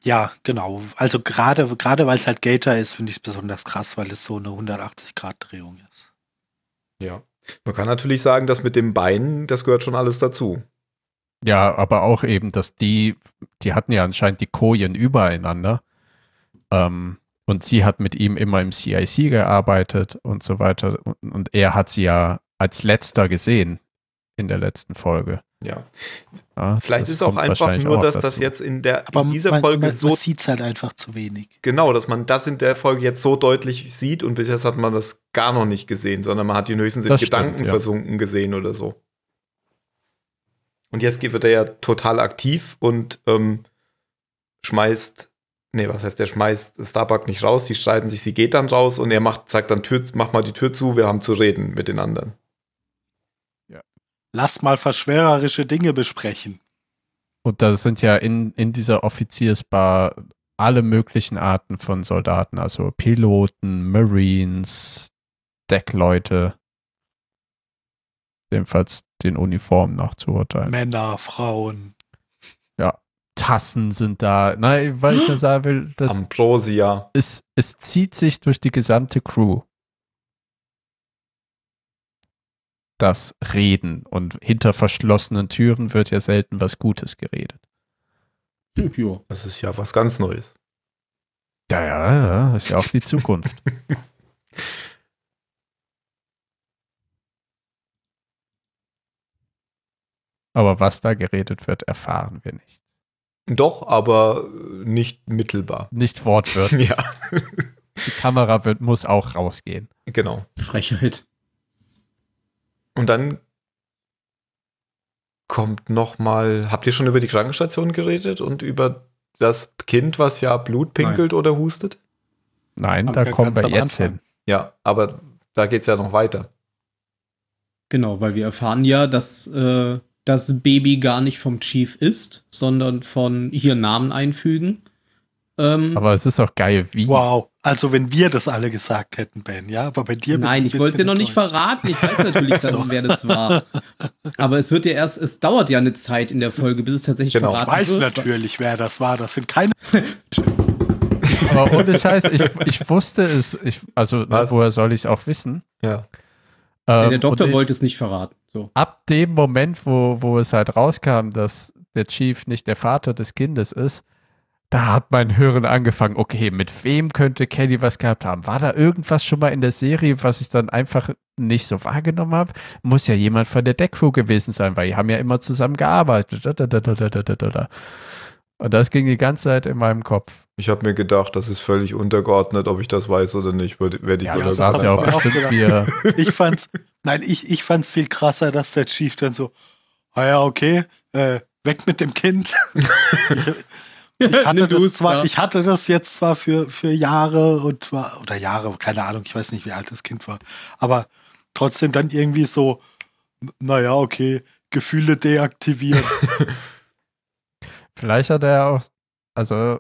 Ja, genau. Also gerade gerade weil es halt Gator ist, finde ich es besonders krass, weil es so eine 180-Grad-Drehung ist. Ja. Man kann natürlich sagen, dass mit dem Bein, das gehört schon alles dazu. Ja, aber auch eben, dass die, die hatten ja anscheinend die Kojen übereinander. Ähm, und sie hat mit ihm immer im CIC gearbeitet und so weiter. Und, und er hat sie ja als letzter gesehen in der letzten Folge. Ja. Ja, Vielleicht ist auch einfach nur, auch dass das jetzt in der Aber in dieser man, Folge man, so man sieht es halt einfach zu wenig. genau, dass man das in der Folge jetzt so deutlich sieht und bis jetzt hat man das gar noch nicht gesehen, sondern man hat ihn höchstens in Gedanken stimmt, ja. versunken gesehen oder so. Und jetzt wird er ja total aktiv und ähm, schmeißt, nee, was heißt der schmeißt Starbuck nicht raus, sie streiten sich, sie geht dann raus und er macht, sagt dann Tür, mach mal die Tür zu, wir haben zu reden mit den anderen. Lass mal verschwörerische Dinge besprechen. Und da sind ja in, in dieser Offiziersbar alle möglichen Arten von Soldaten, also Piloten, Marines, Deckleute, jedenfalls den Uniformen nach zu urteilen. Männer, Frauen. Tassen sind da. Nein, weil ich nur sagen will, das, Ambrosia. es, es zieht sich durch die gesamte Crew. Das Reden. Und hinter verschlossenen Türen wird ja selten was Gutes geredet. Jo. Das ist ja was ganz Neues. Ja, ja, ja, ist ja auch die Zukunft. Aber was da geredet wird, erfahren wir nicht. Doch, aber nicht mittelbar. Nicht wortwörtlich. Ja, Die Kamera wird, muss auch rausgehen. genau. Frechheit. Und dann kommt noch mal, habt ihr schon über die Krankenstation geredet und über das Kind, was ja Blut pinkelt oder hustet? Nein, Am- da kommen wir jetzt Anfang. hin. Ja, aber da geht es ja noch weiter. Genau, weil wir erfahren ja, dass äh, das Baby gar nicht vom Chief ist, sondern von hier Namen einfügen. Ähm, Aber es ist auch geil, wie. Wow. Also wenn wir das alle gesagt hätten, Ben, ja, aber bei dir Nein, ein ich wollte es dir noch nicht verraten. Ich weiß natürlich, dann, So. wer das war. Aber es wird ja erst, es dauert ja eine Zeit in der Folge, bis es tatsächlich Genau. Ich verraten weiß wird. natürlich, wer das war. Das sind keine. Aber ohne Scheiß, ich, ich wusste es. Ich, also, Was? woher soll ich es auch wissen? Ja. Ähm, der Doktor wollte es nicht verraten. So. ab dem Moment, wo, wo es halt rauskam, dass der Chief nicht der Vater des Kindes ist, da hat mein Hören angefangen, okay, mit wem könnte Kelly was gehabt haben? War da irgendwas schon mal in der Serie, was ich dann einfach nicht so wahrgenommen habe? Muss ja jemand von der Deckcrew gewesen sein, weil die haben ja immer zusammen gearbeitet. Da, da, da, da, da, da, da, da. Und das ging die ganze Zeit in meinem Kopf. Ich habe mir gedacht, das ist völlig untergeordnet, ob ich das weiß oder nicht. Werde werd ich Ja, das sagen. saß ja auch bestimmt wir. Ich fand's. Nein, ich, ich fand's viel krasser, dass der Chief dann so, ah ja, okay, äh, weg mit dem Kind. ich, ich, hatte das zwar, ja. ich hatte das jetzt zwar für, für Jahre und war, oder Jahre, keine Ahnung, ich weiß nicht, wie alt das Kind war, aber trotzdem dann irgendwie so, naja, okay, Gefühle deaktivieren. Vielleicht hat er auch, also,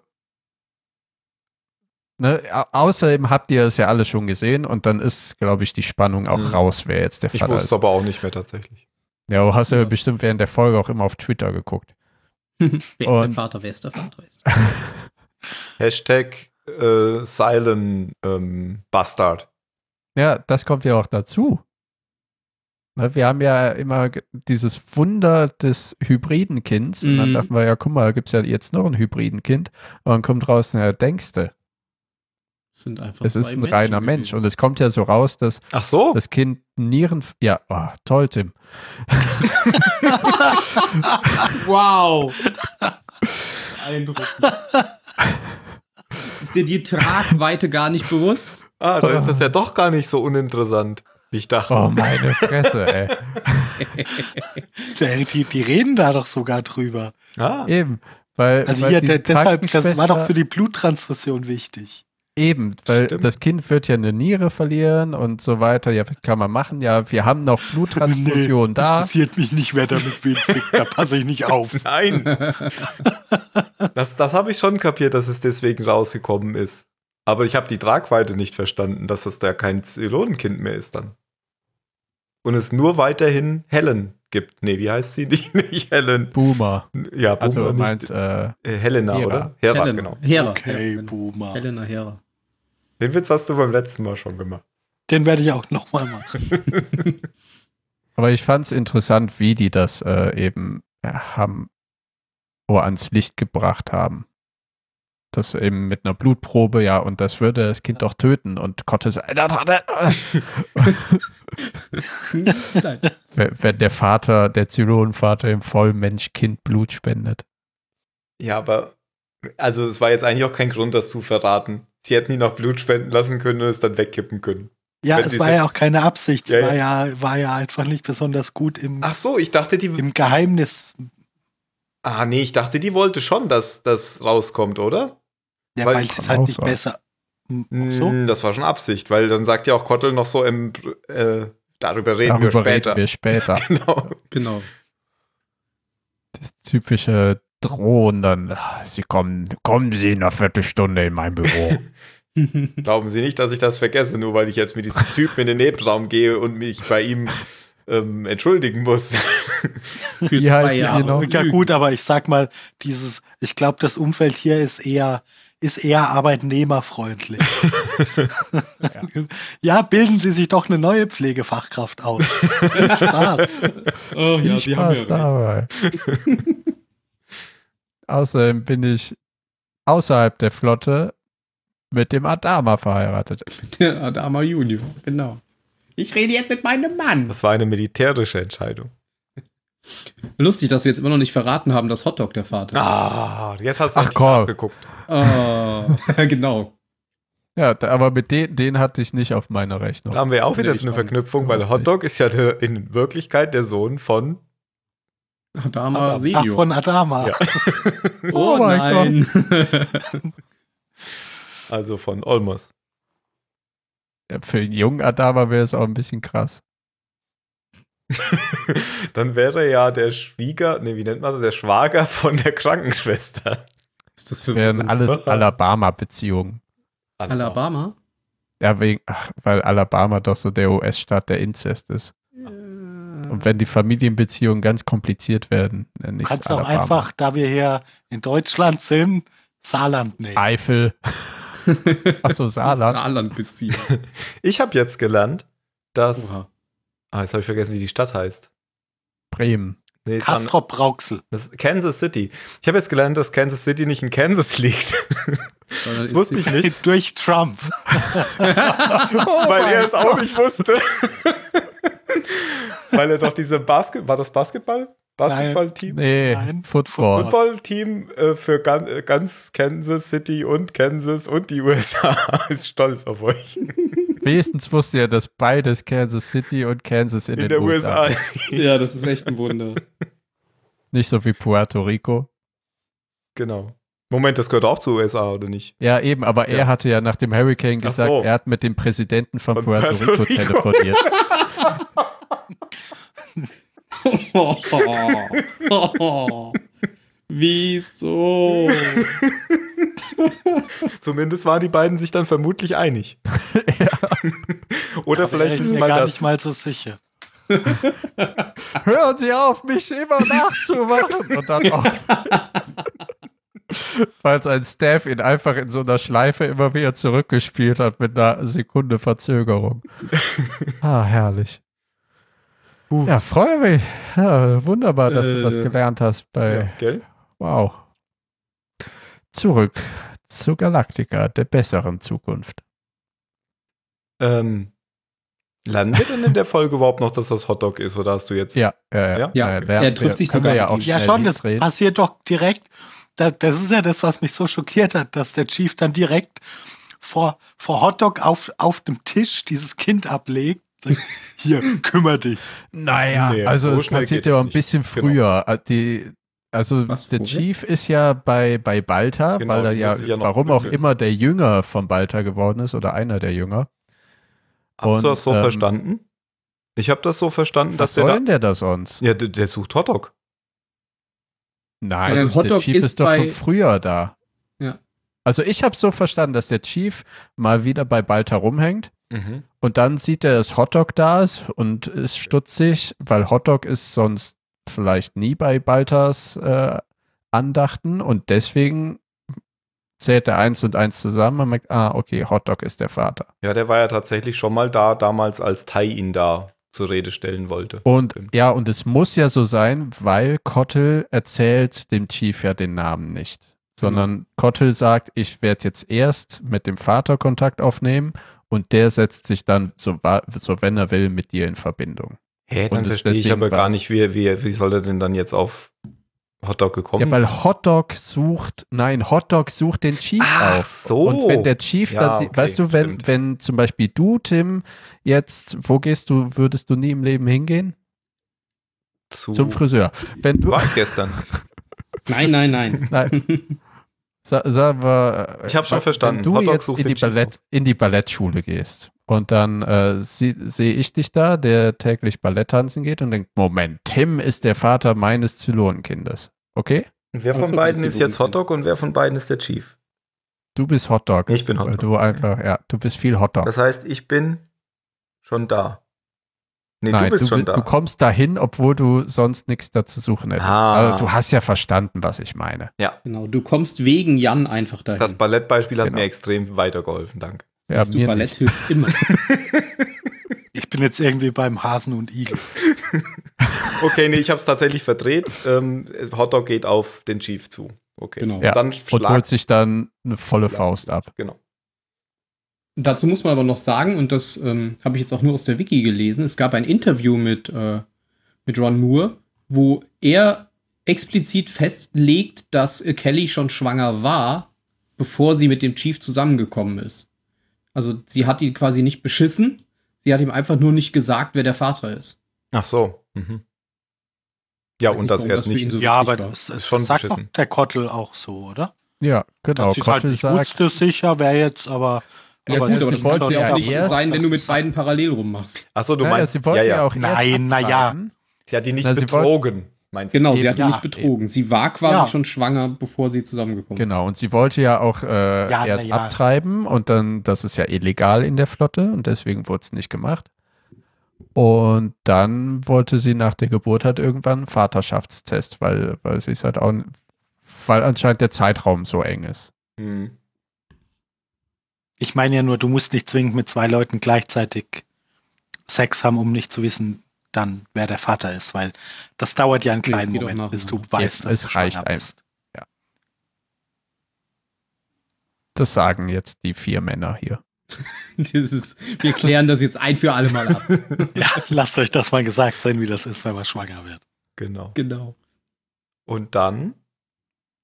ne, au- außerdem habt ihr es ja alle schon gesehen und dann ist, glaube ich, die Spannung auch Mhm. raus, wer jetzt der Ich Vater wusste es ist. aber auch nicht mehr tatsächlich. Ja, du hast ja Ja. bestimmt während der Folge auch immer auf Twitter geguckt. wer ist der Vater? Wer ist der Vater? Ist? Hashtag äh, Silent ähm, Bastard. Ja, das kommt ja auch dazu. Wir haben ja immer dieses Wunder des hybriden Kinds. Und dann Mhm. dachten wir, ja, guck mal, da gibt es ja jetzt noch ein hybriden Kind. Und dann kommt raus, na, denkste, Sind einfach es ist ein Menschen reiner Mensch. gewesen. Und es kommt ja so raus, dass Ach so. das Kind Nieren. Ja, oh, toll, Tim. Wow. Eindruckend. Ist dir die Tragweite gar nicht bewusst? Ah, dann ist das ja doch gar nicht so uninteressant, ich dachte. Oh, meine Fresse, ey. Die, die, die reden da doch sogar drüber. Ah, Eben. Weil, Also weil hier, deshalb, das war doch für die Bluttransfusion wichtig. Eben, weil Stimmt. das Kind wird ja eine Niere verlieren und so weiter. Ja, was kann man machen? Ja, wir haben noch Bluttransfusion da. Interessiert mich nicht, wer da mit wem flickt, da passe ich nicht auf. nein. das das habe ich schon kapiert, dass es deswegen rausgekommen ist. Aber ich habe die Tragweite nicht verstanden, dass es da kein Zylonenkind mehr ist dann. Und es nur weiterhin Helen gibt. Nee, wie heißt sie? Nicht, nicht Helen. Boomer. Ja, Also Boomer, du nicht- meinst, äh, äh, Helena, Hera. oder? Hera, Helena. genau. Hera. Okay, Hera. Boomer. Helena Hera. Den Witz hast du beim letzten Mal schon gemacht. Den werde ich auch nochmal machen. aber ich fand es interessant, wie die das äh, eben ja, haben oder ans Licht gebracht haben. Das eben mit einer Blutprobe, ja, und das würde das Kind doch töten. Und Gott sagt, das hat er. Nein. wenn wenn der Vater, der Zylonenvater im Vollmensch-Kind Blut spendet. Ja, aber also es war jetzt eigentlich auch kein Grund, das zu verraten. Sie hätten ihn noch Blut spenden lassen können und es dann wegkippen können. Ja, Wenn es war ja auch keine Absicht. Es Ja, war, ja, war ja einfach nicht besonders gut im, Ach so, ich dachte, die. im Geheimnis. Ah, nee, ich dachte, die wollte schon, dass das rauskommt, oder? Ja, Weil weil ich es halt nicht sein. besser. Hm, So? Mm, Das war schon Absicht, weil dann sagt ja auch Kottel noch so im. Äh, darüber reden wir Darüber später. reden wir später. Genau. Genau. das typische Drohen dann. "Ah, Sie kommen, kommen Sie in einer Viertelstunde in mein Büro. Glauben Sie nicht, dass ich das vergesse, nur weil ich jetzt mit diesem Typen in den Nebenraum gehe und mich bei ihm ähm, entschuldigen muss. Für Wie zwei heißt Jahre. Ja, gut, aber ich sag mal, dieses, ich glaube, das Umfeld hier ist eher, ist eher arbeitnehmerfreundlich. ja. bilden Sie sich doch eine neue Pflegefachkraft aus. Viel Spaß. Oh ja, Viel Sie haben Spaß ja recht. dabei. Außerdem bin ich außerhalb der Flotte mit dem Adama verheiratet. Der Adama Junior, genau. Ich rede jetzt mit meinem Mann. Das war eine militärische Entscheidung. Lustig, dass wir jetzt immer noch nicht verraten haben, dass Hotdog der Vater ist. Ah, jetzt hast du Ach, komm. nachgeguckt. Oh, genau. Ja, da, aber mit den, den hatte ich nicht auf meiner Rechnung. Da haben wir auch wieder Nee, eine Verknüpfung, nicht. weil Hotdog ist ja der, in Wirklichkeit der Sohn von. Adama Adam. Ach, Senior. von Adama. Ja. oh Oh, war ich nein. Also von Olmos. Ja, Für einen jungen Adama wäre es auch ein bisschen krass. Dann wäre ja der Schwieger, nee, wie nennt man das? Der Schwager von der Krankenschwester. ist das für Wären alles Alabama-Beziehungen. Alabama? Ja, wegen, ach, weil Alabama doch so der US-Staat der Inzest ist. Und wenn die Familienbeziehungen ganz kompliziert werden, dann Du nicht kannst Alabama. einfach, da wir hier in Deutschland sind, Saarland nehmen. Eifel. Achso, Saarland. Saarland beziehen. Ich habe jetzt gelernt, dass. Oha. Ah, jetzt habe ich vergessen, wie die Stadt heißt. Bremen. Nee, Brauxel. das Kansas City. Ich habe jetzt gelernt, dass Kansas City nicht in Kansas liegt. Das wusste ich nicht, Durch Trump. weil er es auch nicht wusste. weil er doch diese Basket, war das Basketball? Basketballteam? Nee, Nein, Football. Footballteam äh, für gan äh, ganz Kansas City und Kansas und die USA ist stolz auf euch. Wenigstens wusste er, dass beides Kansas City und Kansas in, In den der USA. USA. Ja, das ist echt ein Wunder. Nicht so wie Puerto Rico. genau. Moment, das gehört auch zu USA, oder nicht? Ja, eben, aber Ja. er hatte ja nach dem Hurricane gesagt, so. er hat mit dem Präsidenten von, Von Puerto, Puerto Rico, Rico. telefoniert. Wieso? Zumindest waren die beiden sich dann vermutlich einig. oder Da vielleicht bin ich nicht mir mal gar das. nicht mal so sicher. Hören Sie auf, mich immer nachzumachen. Und dann auch. Falls ein Staff ihn einfach in so einer Schleife immer wieder zurückgespielt hat mit einer Sekunde Verzögerung. Ah, herrlich. Huh. Ja, freue mich. Ja, wunderbar, dass du was Äh, gelernt hast bei. Ja, gell? Wow. Zurück zu Galactica, der besseren Zukunft. Ähm, lernen wir denn in der Folge überhaupt noch, dass das Hotdog ist? Oder hast du jetzt. Ja, ja, ja. Ja? Ja, Äh, er trifft sich sogar ja auch. Ja, schon, das passiert doch direkt. Das, das ist ja das, was mich so schockiert hat, dass der Chief dann direkt vor, vor Hotdog auf, auf dem Tisch dieses Kind ablegt. Hier, kümmere dich. Naja, Nee, also so es passiert ja auch ein nicht. bisschen Genau. früher. Äh, Die, also Was, der? Chief ist ja bei, bei Balta, Genau, weil er ja, ja warum auch immer der Jünger von Balta geworden ist oder einer der Jünger. Hast du Und, das so ähm, verstanden? Ich habe das so verstanden, Was dass soll der. denn der da sonst? Ja, der, der sucht Hotdog. Nein, Ja, der der Hotdog Chief ist ist, doch schon früher da. Ja. Also ich habe so verstanden, dass der Chief mal wieder bei Balta rumhängt Mhm. und dann sieht er, dass Hotdog da ist und ist stutzig, weil Hotdog ist sonst vielleicht nie bei Baltas äh, Andachten und deswegen zählt er eins und eins zusammen und merkt, ah, okay, Hotdog ist der Vater. Ja, der war ja tatsächlich schon mal da, damals als Tai ihn da zur Rede stellen wollte. Und ja, und es muss ja so sein, weil Kottel erzählt dem Chief ja den Namen nicht. Sondern Kottel sagt, ich werde jetzt erst mit dem Vater Kontakt aufnehmen und der setzt sich dann, so, so wenn er will, mit dir in Verbindung. Hä, dann Und es verstehe ich aber gar nicht, wie, wie, wie soll er denn dann jetzt auf Hotdog gekommen? Ja, weil Hotdog sucht, nein, Hotdog sucht den Chief Ach auf. so. Und wenn der Chief Ja, dann, okay, weißt du, wenn, stimmt. wenn zum Beispiel du, Tim, jetzt, wo gehst du, würdest du nie im Leben hingehen? Zu, Zum Friseur. Wenn du, war ich gestern. Nein, nein, nein. nein, sa, sagen wir, äh, Ich hab schon wenn verstanden. du Hotdog jetzt sucht in die, Ballett, in die Ballettschule gehst und dann äh, sehe seh ich dich da, der täglich Ballett tanzen geht und denkt, Moment, Tim ist der Vater meines Zylonenkindes. Okay? Und wer von so, beiden ist ja jetzt. Hotdog und wer von beiden ist der Chief? Du bist Hotdog. Ich bin Weil Hotdog. du einfach, ja, du bist viel Hotdog. Das heißt, ich bin schon da. Nee, Nein, du bist schon bi- da. du kommst dahin, obwohl du sonst nichts da zu suchen hättest. Ah. Also, du hast ja verstanden, was ich meine. Genau, du kommst wegen Jan einfach dahin. das Ballettbeispiel hat Genau. mir extrem weitergeholfen, danke. Ja, mir Ballett nicht. hilft immer. Ich bin jetzt irgendwie beim Hasen und Igel. Okay, nee, ich habe es tatsächlich verdreht. Ähm, Hotdog geht auf den Chief zu. Okay. Genau. Ja, Und dann Und holt sich dann eine volle. Faust ab. Genau. Dazu muss man aber noch sagen, und das ähm, habe ich jetzt auch nur aus der Wiki gelesen, es gab ein Interview mit, äh, mit Ron Moore, wo er explizit festlegt, dass Kelly schon schwanger war, bevor sie mit dem Chief zusammengekommen ist. Also sie hat ihn quasi nicht beschissen, sie hat ihm einfach nur nicht gesagt, wer der Vater ist. Ach so. Mhm. Ja, und nicht, dass er das es für nicht. so ja, aber war. das, Ist das schon sagt beschissen. der Kottel auch so, oder? Ja, genau. Halt Kottel nicht sagt, wusste sicher, wer jetzt, aber. Ja, aber gut, das aber das wollte ja auch nicht erst- sein, wenn du mit beiden parallel rummachst. Ach so, du ja, ja, meinst. sie wollte ja, ja, auch Nein, na ja. abtreiben. Sie hat ihn nicht Na, betrogen, meinst du? Genau, sie Eben, hat ihn ja, nicht betrogen. Sie war quasi Ja. schon schwanger, bevor sie zusammengekommen Genau, und sie wollte ja auch äh, Ja, erst abtreiben und dann, das ist ja illegal in der Flotte und deswegen wurde es nicht gemacht. Und dann wollte sie nach der Geburt halt irgendwann einen Vaterschaftstest, weil, weil sie es halt auch, weil anscheinend der Zeitraum so eng ist. Hm. Ich meine ja nur, du musst nicht zwingend mit zwei Leuten gleichzeitig Sex haben, um nicht zu wissen, dann wer der Vater ist, weil das dauert ja einen kleinen Moment, bis du weißt, Ja, dass es du schwanger reicht einem. bist. Das sagen jetzt die vier Männer hier. Dieses, wir klären das jetzt ein für alle Mal ab. Ja, lasst euch das mal gesagt sein, wie das ist, wenn man schwanger wird. Genau. genau. Und dann,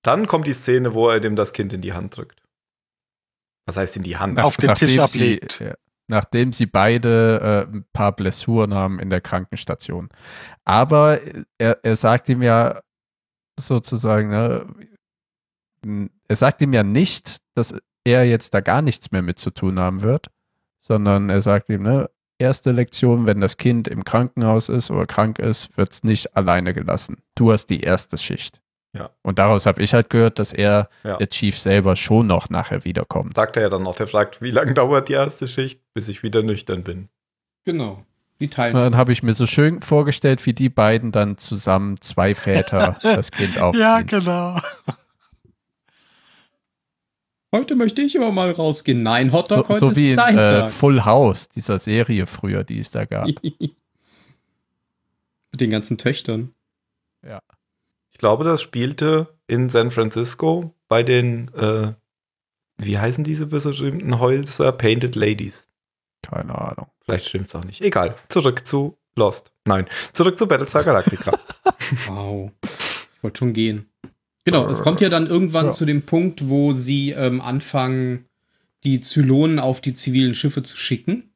dann kommt die Szene, wo er dem das Kind in die Hand drückt. Was heißt in die Hand? Auf den Tisch ablegt. ja, nachdem sie beide äh, ein paar Blessuren haben in der Krankenstation. Aber er, er sagt ihm ja sozusagen, ne, er sagt ihm ja nicht, dass er jetzt da gar nichts mehr mit zu tun haben wird, sondern er sagt ihm, ne, erste Lektion, wenn das Kind im Krankenhaus ist oder krank ist, wird es nicht alleine gelassen. Du hast die erste Schicht. Ja. Und daraus habe ich halt gehört, dass er, Ja. der Chief selber, schon noch nachher wiederkommt. Sagt er ja dann noch. Der fragt, wie lange dauert die erste Schicht, bis ich wieder nüchtern bin. Genau. Die teilen. Und dann habe ich mir so schön vorgestellt, wie die beiden dann zusammen, zwei Väter, das Kind aufziehen. Ja, genau. Heute möchte ich aber mal rausgehen. Nein, So, Hotdog, heute so ist wie in äh. Full House, dieser Serie früher, die es da gab. Mit den ganzen Töchtern. Ich glaube, das spielte in San Francisco bei den, äh, wie heißen diese berühmten Häuser? Painted Ladies. Keine Ahnung. Vielleicht stimmt es auch nicht. Egal. Zurück zu Lost. Nein, zurück zu Battlestar Galactica. Wow. Ich wollte schon gehen. Genau, es kommt ja dann irgendwann Ja. zu dem Punkt, wo sie ähm, anfangen, die Zylonen auf die zivilen Schiffe zu schicken,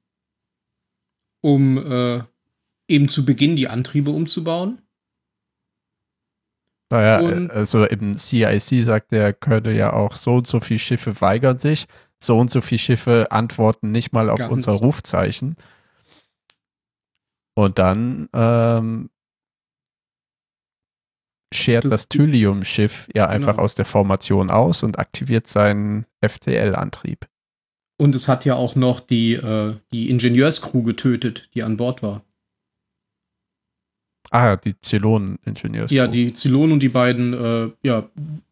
um äh, eben zu Beginn die Antriebe umzubauen. Naja, Und- also im CIC sagt er, könnte ja auch so und so viele Schiffe weigern sich, so und so viele Schiffe antworten nicht mal auf unser nicht. Rufzeichen. Und dann ähm, schert Das- das, Thylium-Schiff ja einfach Genau. aus der Formation aus und aktiviert seinen FTL-Antrieb. Und es hat ja auch noch die, äh, die Ingenieurscrew getötet, die an Bord war. Ah, die Zylonen-Ingenieurs. Ja, die Zylonen und die beiden äh, ja,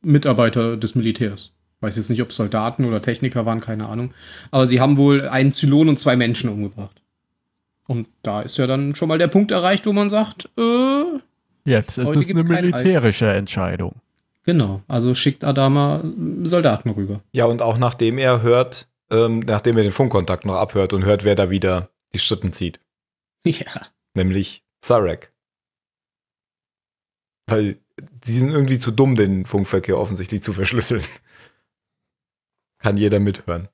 Mitarbeiter des Militärs. Weiß jetzt nicht, ob Soldaten oder Techniker waren, keine Ahnung. Aber sie haben wohl einen Zylon und zwei Menschen umgebracht. Und da ist ja dann schon mal der Punkt erreicht, wo man sagt, äh, Jetzt ist es eine militärische Entscheidung. genau, also schickt Adama Soldaten rüber. ja, und auch nachdem er hört, ähm, nachdem er den Funkkontakt noch abhört und hört, wer da wieder die Strippen zieht. Ja. Nämlich Zarek. Weil die sind irgendwie zu dumm, den Funkverkehr offensichtlich zu verschlüsseln. Kann jeder mithören.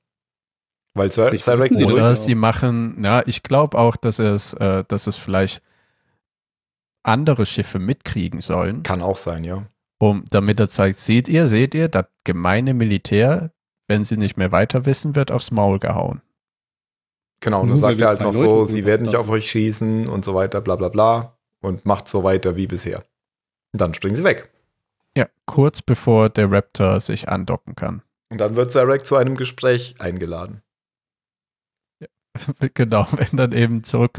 Weil wissen sie das sie machen, ja, ich glaube auch, dass es, äh, dass es vielleicht andere Schiffe mitkriegen sollen, kann auch sein, ja. um, damit er zeigt, seht ihr, seht ihr, das gemeine Militär, wenn sie nicht mehr weiter wissen, wird aufs Maul gehauen. Genau, und dann sagt er halt noch Leute so, sie werden nicht auf euch schießen und so weiter, bla bla bla. Und macht so weiter wie bisher. Dann springen sie weg. Ja, kurz bevor der Raptor sich andocken kann. Und dann wird Zarek zu einem Gespräch eingeladen. genau, wenn dann eben zurück,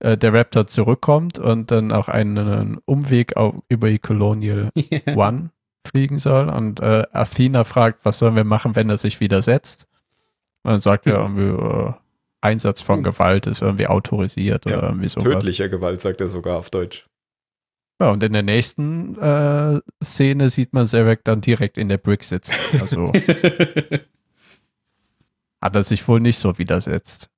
äh, der Raptor zurückkommt und dann auch einen Umweg auf, über die Colonial One fliegen soll und äh, Athena fragt, was sollen wir machen, wenn er sich widersetzt? Und dann sagt er irgendwie, äh, Einsatz von Oh. Gewalt ist irgendwie autorisiert Ja, oder irgendwie sowas. Tödlicher Gewalt, sagt er sogar auf Deutsch. Ja, und in der nächsten äh, Szene sieht man Zarek dann direkt in der Brick sitzen. Also hat er sich wohl nicht so widersetzt.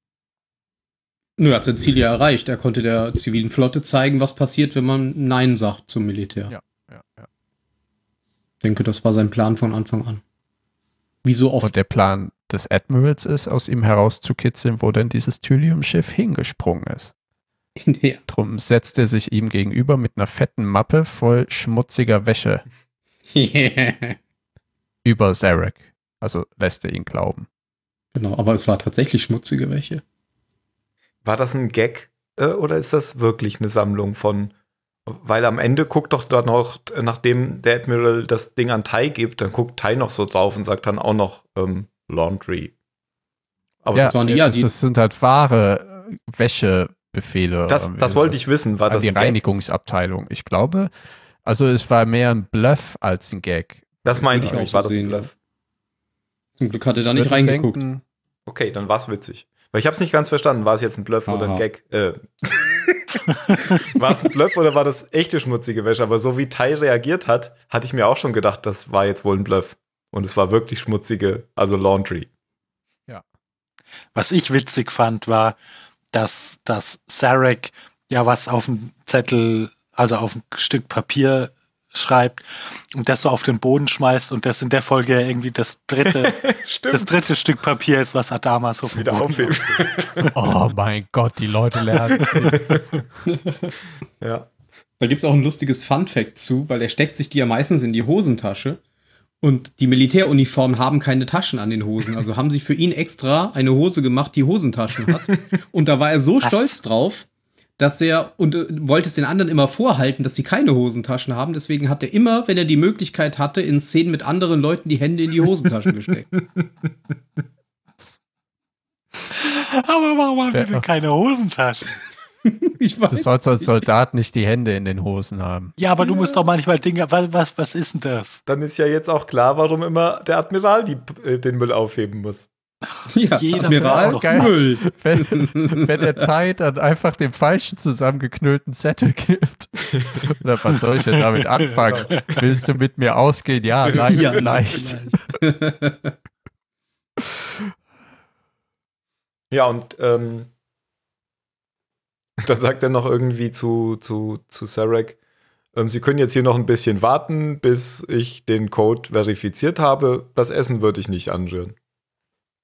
Nö, er hat sein Ziel ja erreicht. Er konnte der zivilen Flotte zeigen, was passiert, wenn man Nein sagt zum Militär. Ja. Ja, ja. Ich denke, das war sein Plan von Anfang an. Wie so oft. Und der Plan des Admirals ist, aus ihm herauszukitzeln, wo denn dieses Thylium-Schiff hingesprungen ist. Ja. Drum setzt er sich ihm gegenüber mit einer fetten Mappe voll schmutziger Wäsche über Zarek. Also lässt er ihn glauben. Genau, aber es war tatsächlich schmutzige Wäsche. War das ein Gag äh, oder ist das wirklich eine Sammlung von. Weil am Ende guckt doch dann noch, nachdem der Admiral das Ding an Tai gibt, dann guckt Tai noch so drauf und sagt dann auch noch ähm, Laundry. Aber ja, das waren die- ja, das, die- das sind halt wahre äh, Wäschebefehle. das, das wollte ich wissen. War das die? Reinigungsabteilung. Ich glaube, also es war mehr ein Bluff als ein Gag. Das meinte ich nicht. auch War das ein ja. Bluff? Zum Glück hat er da Ich nicht reingeguckt. denken, Okay, dann war es witzig. Weil ich habe es nicht ganz verstanden. War es jetzt ein Bluff oder ein Aha. Gag? Äh. war es ein Bluff oder war das echte schmutzige Wäsche? Aber so wie Tai reagiert hat, hatte ich mir auch schon gedacht, das war jetzt wohl ein Bluff. Und es war wirklich schmutzige, also Laundry. Was ich witzig fand, war, dass, dass Sarek ja was auf dem Zettel, also auf ein Stück Papier schreibt und das so auf den Boden schmeißt und das in der Folge irgendwie das dritte, das dritte Stück Papier ist, was Adama so Wieder Boden aufheben. oh mein Gott, die Leute lernen. ja. Da gibt es auch ein lustiges Fun-Fact zu, weil er steckt sich die ja meistens in die Hosentasche. Und die Militäruniformen haben keine Taschen an den Hosen. Also haben sie für ihn extra eine Hose gemacht, die Hosentaschen hat. Und da war er so Was? stolz drauf, dass er und äh, wollte es den anderen immer vorhalten, dass sie keine Hosentaschen haben. Deswegen hat er immer, wenn er die Möglichkeit hatte, in Szenen mit anderen Leuten die Hände in die Hosentaschen gesteckt. Aber warum haben wir denn keine Hosentaschen? ich Du sollst als Soldat nicht die Hände in den Hosen haben. Ja, aber du musst doch manchmal Dinge. Was, was, was ist denn das? Dann ist ja jetzt auch klar, warum immer der Admiral die, äh, den Müll aufheben muss. Ja, Jeder Admiral geil. Müll. Wenn, wenn der Tide dann einfach dem falschen zusammengeknüllten Zettel gibt. Oder was soll ich denn damit anfangen? Willst du mit mir ausgehen? Ja, nein, Ja, vielleicht. Ja, und ähm, dann sagt er noch irgendwie zu, zu, zu Sarek, ähm, Sie können jetzt hier noch ein bisschen warten, bis ich den Code verifiziert habe. Das Essen würde ich nicht anrühren.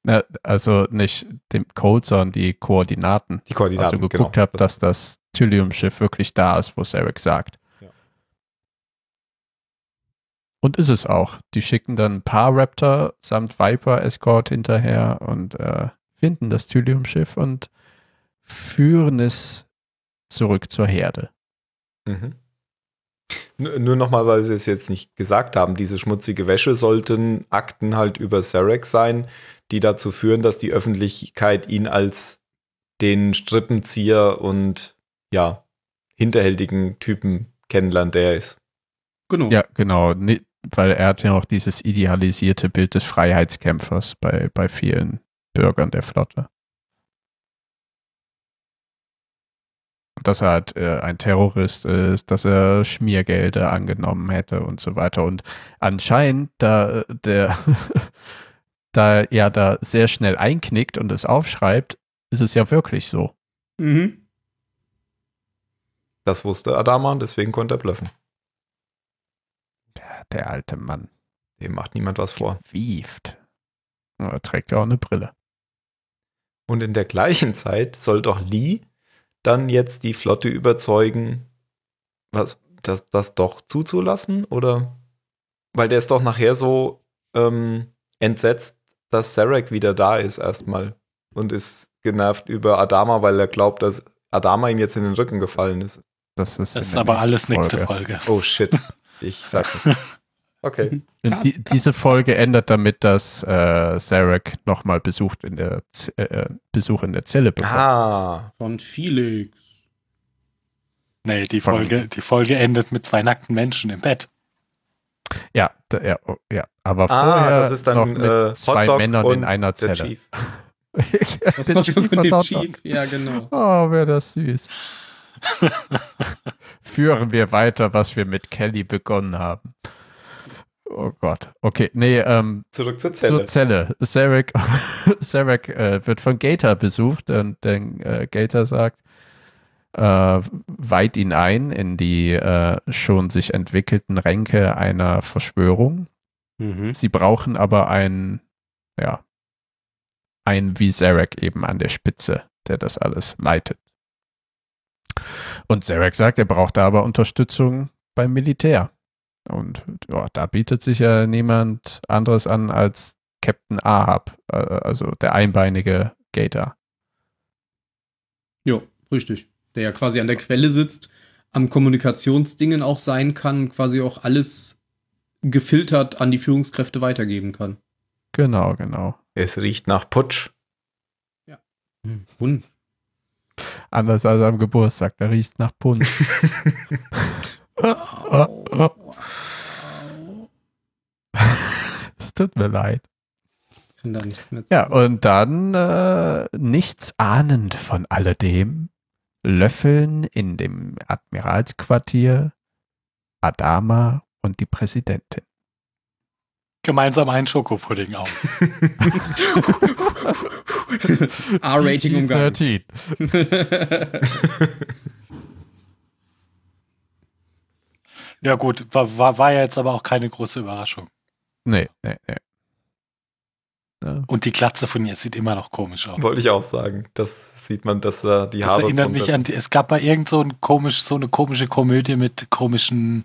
Na, also nicht dem Code, sondern die Koordinaten. Die Koordinaten, Also geguckt genau. habe, dass das Thylium-Schiff wirklich da ist, wo Sarek sagt. Ja. Und ist es auch. Die schicken dann ein paar Raptor samt Viper-Escort hinterher und äh, finden das Thylium-Schiff und führen es zurück zur Herde. Mhm. Nur nochmal, weil wir es jetzt nicht gesagt haben, diese schmutzige Wäsche sollten Akten halt über Sarek sein, die dazu führen, dass die Öffentlichkeit ihn als den Strippenzieher und ja, hinterhältigen Typen kennenlernt, der er ist. Genau. Ja, genau. Weil er hat ja auch dieses idealisierte Bild des Freiheitskämpfers bei, bei vielen Bürgern der Flotte. Dass er halt äh, ein Terrorist ist, dass er Schmiergelder angenommen hätte und so weiter. Und anscheinend, da äh, der da er da sehr schnell einknickt und es aufschreibt, ist es ja wirklich so. Mhm. Das wusste Adama und deswegen konnte er bluffen. Der, der alte Mann Dem macht niemand was vor. wieft. Er trägt ja auch eine Brille. Und in der gleichen Zeit soll doch Lee dann jetzt die Flotte überzeugen, was, das, das doch zuzulassen? Oder? Weil der ist doch nachher so ähm, entsetzt, dass Sarek wieder da ist erstmal und ist genervt über Adama, weil er glaubt, dass Adama ihm jetzt in den Rücken gefallen ist. Das ist, Das ist aber alles nächste Folge. Folge. Oh shit. Ich sag nicht. Okay. Und die, diese Folge endet damit, dass äh, Sarek nochmal besucht in der Z äh, Besuch in der Zelle bekommt. Ah. Von Felix. Nee, die Von- Folge, die Folge endet mit zwei nackten Menschen im Bett. Ja, da, ja, oh, ja, aber Ah, vorher das ist dann noch mit äh, zwei Hotdog Männern in einer Zelle. Das war Chief mit dem. Chief. Ja, genau. Oh, wäre das süß. Führen wir weiter, was wir mit Kelly begonnen haben. Oh Gott. Okay, nee, ähm, Zurück zur Zelle. zur Zelle. Sarek, Sarek äh, wird von Gator besucht und dann äh, Gator sagt, äh, weiht ihn ein in die äh, schon sich entwickelten Ränke einer Verschwörung. Mhm. Sie brauchen aber einen, ja, einen wie Zarek eben an der Spitze, der das alles leitet. Und Zarek sagt, er braucht da aber Unterstützung beim Militär. Und ja, da bietet sich ja niemand anderes an als Captain Ahab, äh, also der einbeinige Gator. Ja, richtig. Der ja quasi an der Quelle sitzt, am Kommunikationsdingen auch sein kann, quasi auch alles gefiltert an die Führungskräfte weitergeben kann. Genau, genau. Es riecht nach Putsch. Hm. Hund. Anders als am Geburtstag, da riecht nach Punsch. Es tut mir leid. Kann da nichts mehr zu Ja, und dann, äh, nichts ahnend von alledem, löffeln in dem Admiralsquartier Adama und die Präsidentin. Gemeinsam einen Schokopudding auf. R-Rating umgangen. Ja gut, war, war, war ja jetzt aber auch keine große Überraschung. Nee, nee, nee. Ja. Und die Glatze von ihr sieht immer noch komisch aus. Wollte ich auch sagen. Das sieht man, dass er die Das Haare. erinnert mich an, die, es gab mal irgend so, ein komisch, so eine komische Komödie mit komischen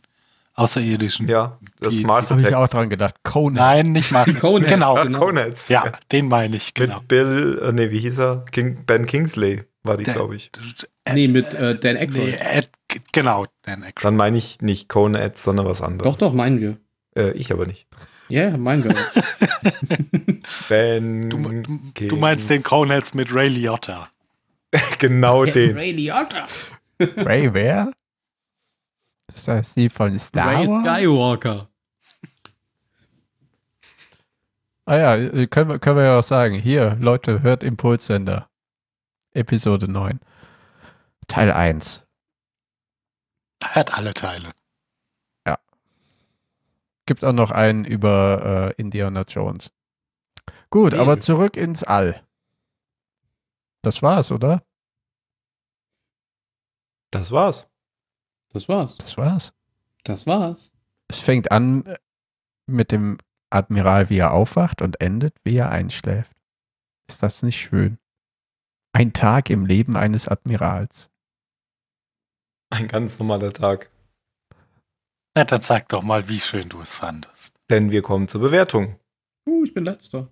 Außerirdischen. Ja, das Die- Mars Das habe ich auch dran gedacht. Conan. Nein, nicht mal. Coneheads, genau. Ah, genau. Ja, den meine ich, genau. Mit Bill, äh, nee, wie hieß er? King, ben Kingsley war die, glaube ich. Nee, mit äh, Dan Aykroyd. Nee, Ed, genau, Dan Aykroyd. Dann meine ich nicht Coneheads, sondern was anderes. Doch, doch, meinen wir. Äh, ich aber nicht. Ja, meinen wir. auch. Ben Du, du, du meinst den Coneheads mit Ray Liotta. genau den. Ray Liotta. Ray wer? Ist das die von Star Ray Wars? Skywalker. Ah ja, äh, können wir, können wir ja auch sagen. Hier, Leute, hört Impulssender. Episode 9. Teil 1. Hört alle Teile. Gibt auch noch einen über äh, Indiana Jones. Gut, Okay. aber zurück ins All. Das war's, oder? Das war's. Das war's. Das war's. Das war's. Es fängt an äh, mit dem Admiral, wie er aufwacht und endet, wie er einschläft. Ist das nicht schön? Ein Tag im Leben eines Admirals. Ein ganz normaler Tag. Na, dann sag doch mal, wie schön du es fandest. Denn wir kommen zur Bewertung. Uh, ich bin letzter.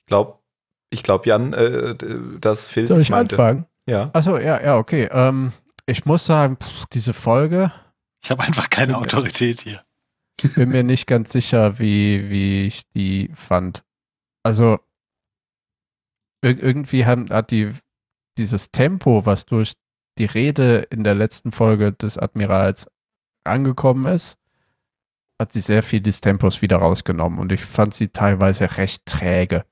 Ich glaube, ich glaube, Jan, äh, d- das Phil Soll ich meinte. anfangen? Ja. Achso, ja, ja, okay. Ähm, ich muss sagen, pff, diese Folge, Ich habe einfach keine Ja. Autorität hier. bin mir nicht ganz sicher, wie, wie ich die fand. Also, ir irgendwie haben, hat die dieses Tempo, was durch die Rede in der letzten Folge des Admirals angekommen ist, hat sie sehr viel des Tempos wieder rausgenommen und ich fand sie teilweise recht träge.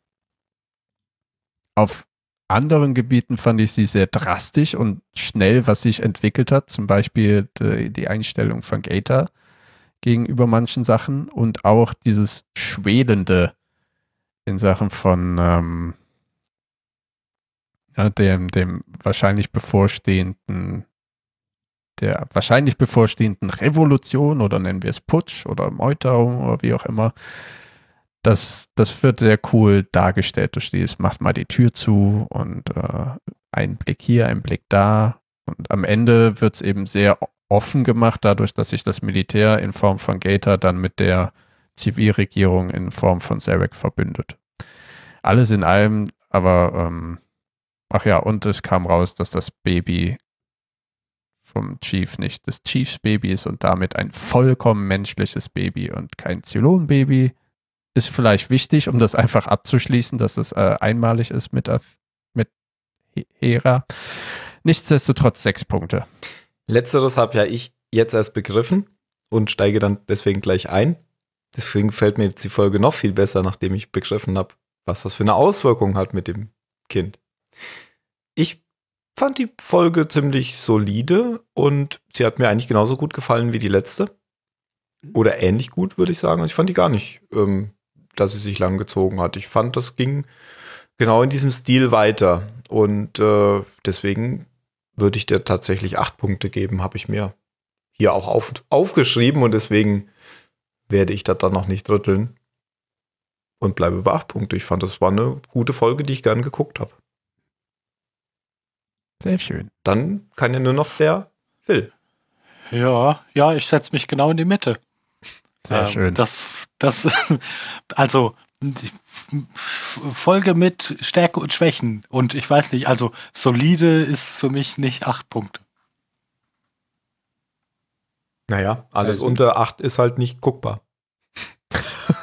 Auf anderen Gebieten fand ich sie sehr drastisch und schnell, was sich entwickelt hat, zum Beispiel die, Einstellung von Gator gegenüber manchen Sachen und auch dieses Schwelende in Sachen von ähm, ja, dem, dem wahrscheinlich bevorstehenden, der wahrscheinlich bevorstehenden Revolution oder nennen wir es Putsch oder Meuterung oder wie auch immer. Das, das wird sehr cool dargestellt durch dieses macht mal die Tür zu und äh, ein Blick hier, ein Blick da. Und am Ende wird es eben sehr offen gemacht, dadurch, dass sich das Militär in Form von Gator dann mit der Zivilregierung in Form von Zarek verbündet. Alles in allem, aber ähm, ach ja, und es kam raus, dass das Baby vom Chief nicht des Chiefs Baby ist und damit ein vollkommen menschliches Baby und kein Zylon-Baby. Ist vielleicht wichtig, um das einfach abzuschließen, dass es äh, einmalig ist mit, mit He- Hera. Nichtsdestotrotz sechs Punkte. Letzteres habe ja ich jetzt erst begriffen und steige dann deswegen gleich ein. Deswegen fällt mir jetzt die Folge noch viel besser, nachdem ich begriffen habe, was das für eine Auswirkung hat mit dem Kind. Ich fand die Folge ziemlich solide und sie hat mir eigentlich genauso gut gefallen wie die letzte. Oder ähnlich gut, würde ich sagen. Also ich fand die gar nicht, ähm, dass sie sich lang gezogen hat. Ich fand, das ging genau in diesem Stil weiter. Und äh, deswegen würde ich dir tatsächlich acht Punkte geben, habe ich mir hier auch auf, aufgeschrieben und deswegen werde ich das dann noch nicht rütteln und bleibe bei acht Punkte. Ich fand, das war eine gute Folge, die ich gern geguckt habe. Sehr schön. Dann kann ja nur noch der Phil. Ja, ja, ich setze mich genau in die Mitte. Sehr Ähm, schön. Das, das, also die Folge mit Stärke und Schwächen. Und ich weiß nicht, also solide ist für mich nicht acht Punkte. Naja, alles Also- unter acht ist halt nicht guckbar.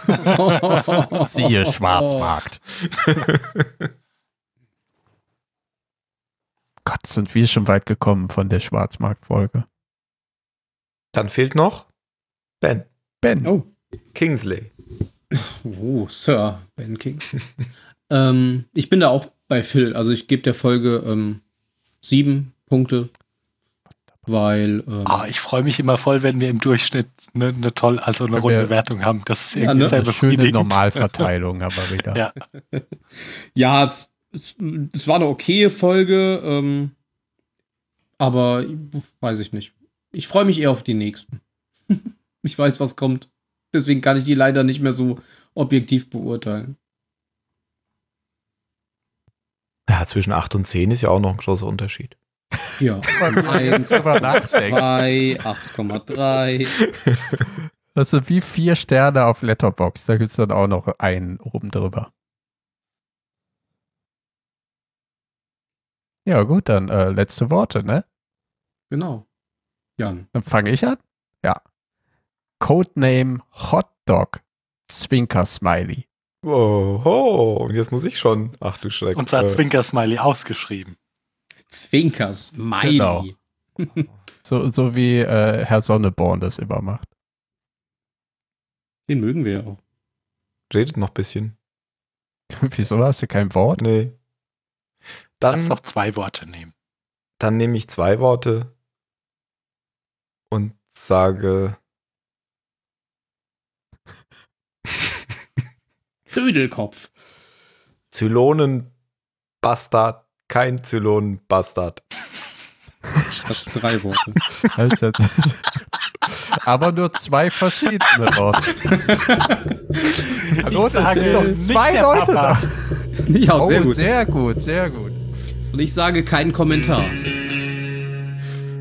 Siehe Schwarzmarkt. Gott, sind wir schon weit gekommen von der Schwarzmarkt-Folge. Dann fehlt noch Ben Ben, Oh. Kingsley. Oh, Sir Ben King. ähm, ich bin da auch bei Phil. Also ich gebe der Folge ähm, sieben Punkte, weil ähm, Ah, ich freue mich immer voll, wenn wir im Durchschnitt eine, eine tolle, also eine runde Wertung haben. Das ist Ja, irgendwie ne? sehr eine schöne befriedigend. Normalverteilung aber wieder. Ja. ja, es, es, es war eine okaye Folge, ähm, aber weiß ich nicht. Ich freue mich eher auf die nächsten. Ich weiß, was kommt. Deswegen kann ich die leider nicht mehr so objektiv beurteilen. Ja, zwischen acht und zehn ist ja auch noch ein großer Unterschied. Ja, Jetzt 1, drüber nachdenkt. 2, 8,3. Also wie vier Sterne auf Letterbox. Da gibt es dann auch noch einen oben drüber. Ja, gut, dann äh, letzte Worte, ne? Genau. Jan. Dann fange ich an. Ja. Codename Hotdog Zwinker Smiley. Oh, und jetzt muss ich schon. Ach du Schreck. Unser Äh, Zwinker-Smiley ausgeschrieben. Zwinkers, Smiley. Genau. So, so wie äh, Herr Sonneborn das immer macht. Den mögen wir ja auch. redet noch ein bisschen. Wieso hast du kein Wort? Nee. Dann, noch zwei Worte nehmen. dann nehme ich zwei Worte und sage Dödelkopf. Zylonenbastard, kein Zylonenbastard. Das sind drei Worte. Alter. Aber nur zwei verschiedene Worte. Hallo, Ich sage sind doch nicht zwei Leute Papa. da. ja, Oh, sehr gut. sehr gut, sehr gut. Und ich sage keinen Kommentar.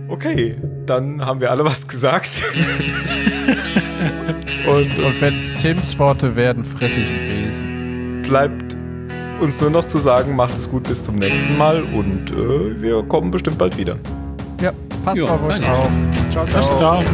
Okay, dann haben wir alle was gesagt. und Und wenn es Tims Worte werden, fresse ich Besen. Bleibt uns nur noch zu sagen, macht es gut bis zum nächsten Mal und äh, wir kommen bestimmt bald wieder. Ja, passt Ja, auf euch auf. Ciao, Bis ciao.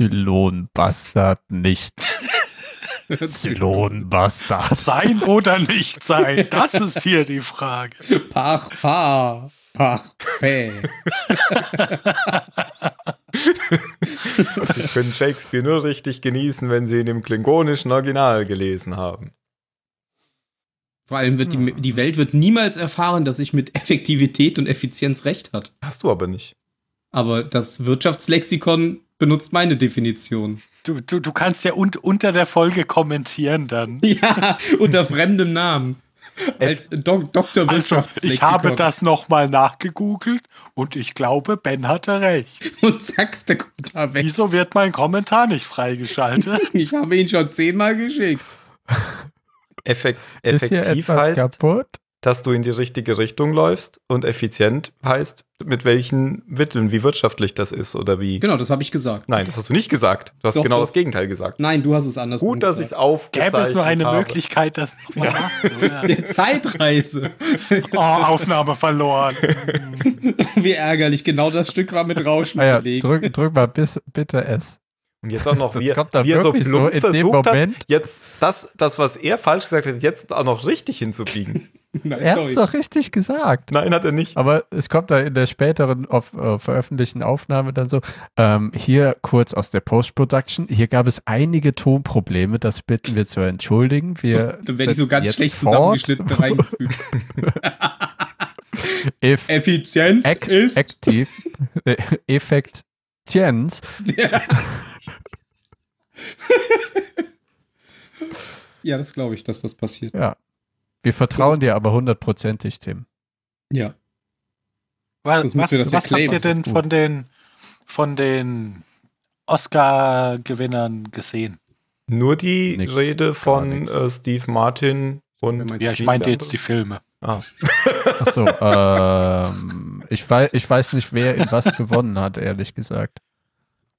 Zylonbastard nicht. Zylonbastard. Sein oder nicht sein? Das ist hier die Frage. Pach, pa. Pach, pä. Sie können Shakespeare nur richtig genießen, wenn Sie ihn im klingonischen Original gelesen haben. Vor allem wird die, die Welt wird niemals erfahren, dass ich mit Effektivität und Effizienz recht hat. Hast du aber nicht. Aber das Wirtschaftslexikon benutzt meine Definition. Du, du, du kannst ja un unter der Folge kommentieren dann. Ja, unter fremdem Namen. Als Dok Doktor Also, Wirtschaftslexikon. ich habe das nochmal nachgegoogelt und ich glaube, Ben hatte recht. Und zack's, der Kommentar weg. Wieso wird mein Kommentar nicht freigeschaltet? Ich habe ihn schon zehnmal geschickt. Effekt, Ist hier effektiv etwas heißt, kaputt? Dass du in die richtige Richtung läufst und effizient heißt, mit welchen Mitteln, wie wirtschaftlich das ist oder wie. Genau, das habe ich gesagt. Nein, das hast du nicht gesagt. Du hast Doch, genau doch. das Gegenteil gesagt. Nein, du hast es anders Gut, dass ich es gesagt. aufgezeichnet Gäbe es nur eine habe. Möglichkeit, das nochmal nachzuhören? Der Zeitreise. Oh, Aufnahme verloren. Wie ärgerlich. Genau das Stück war mit Rauschen Ah ja, belegt. drück, drück mal bis, bitte S. Und jetzt auch noch, Das wie, kommt da wie er so wirklich so plump in dem versucht Moment. hat, jetzt das, das, was er falsch gesagt hat, jetzt auch noch richtig hinzubiegen. Nein, Er hat es doch richtig gesagt. Nein, hat er nicht. Aber es kommt da in der späteren auf, äh, veröffentlichten Aufnahme dann so, ähm, hier kurz aus der Post-Production, hier gab es einige Tonprobleme, das bitten wir zu entschuldigen. Wir Dann werde ich so ganz schlecht fort. zusammengeschnitten reingefügt. Eff Effizienz Ek ist. aktiv, äh, Effektienz. Ja. ja, das glaube ich, dass das passiert. Ja. Wir vertrauen dir aber hundertprozentig, Tim. Ja. Was, was, was habt ihr denn von den, von den Oscar-Gewinnern gesehen? Nur die Nix, Rede von äh, Steve Martin und. Ja, ich meinte jetzt die Filme. andere? Achso, ähm, ich, weiß, ich weiß nicht, wer in was gewonnen hat, ehrlich gesagt.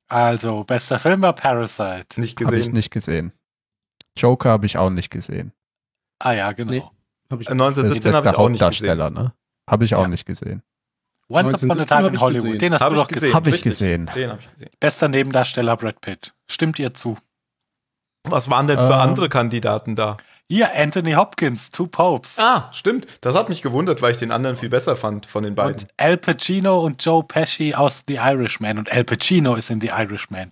Also, bester Film war Parasite. Ah, nicht Habe ich gesehen. nicht gesehen. Joker habe ich auch nicht gesehen. Ah ja, genau. Nee. Hab ich Äh, Das ist 1917 habe bester ich auch nicht gesehen. Ne? Habe ich auch Ja. nicht gesehen. Once Upon a 1917 Time hab in Hollywood. gesehen. Den hast Habe du ich doch gesehen. gesehen. Hab ich gesehen. Den habe ich gesehen. Bester Nebendarsteller Brad Pitt. Stimmt ihr zu? Was waren denn für Ähm. andere Kandidaten da? Hier, Anthony Hopkins, Two Popes. Ah, stimmt. Das hat mich gewundert, weil ich den anderen viel besser fand von den beiden. Und Al Pacino und Joe Pesci aus The Irishman. Und Al Pacino ist in The Irishman.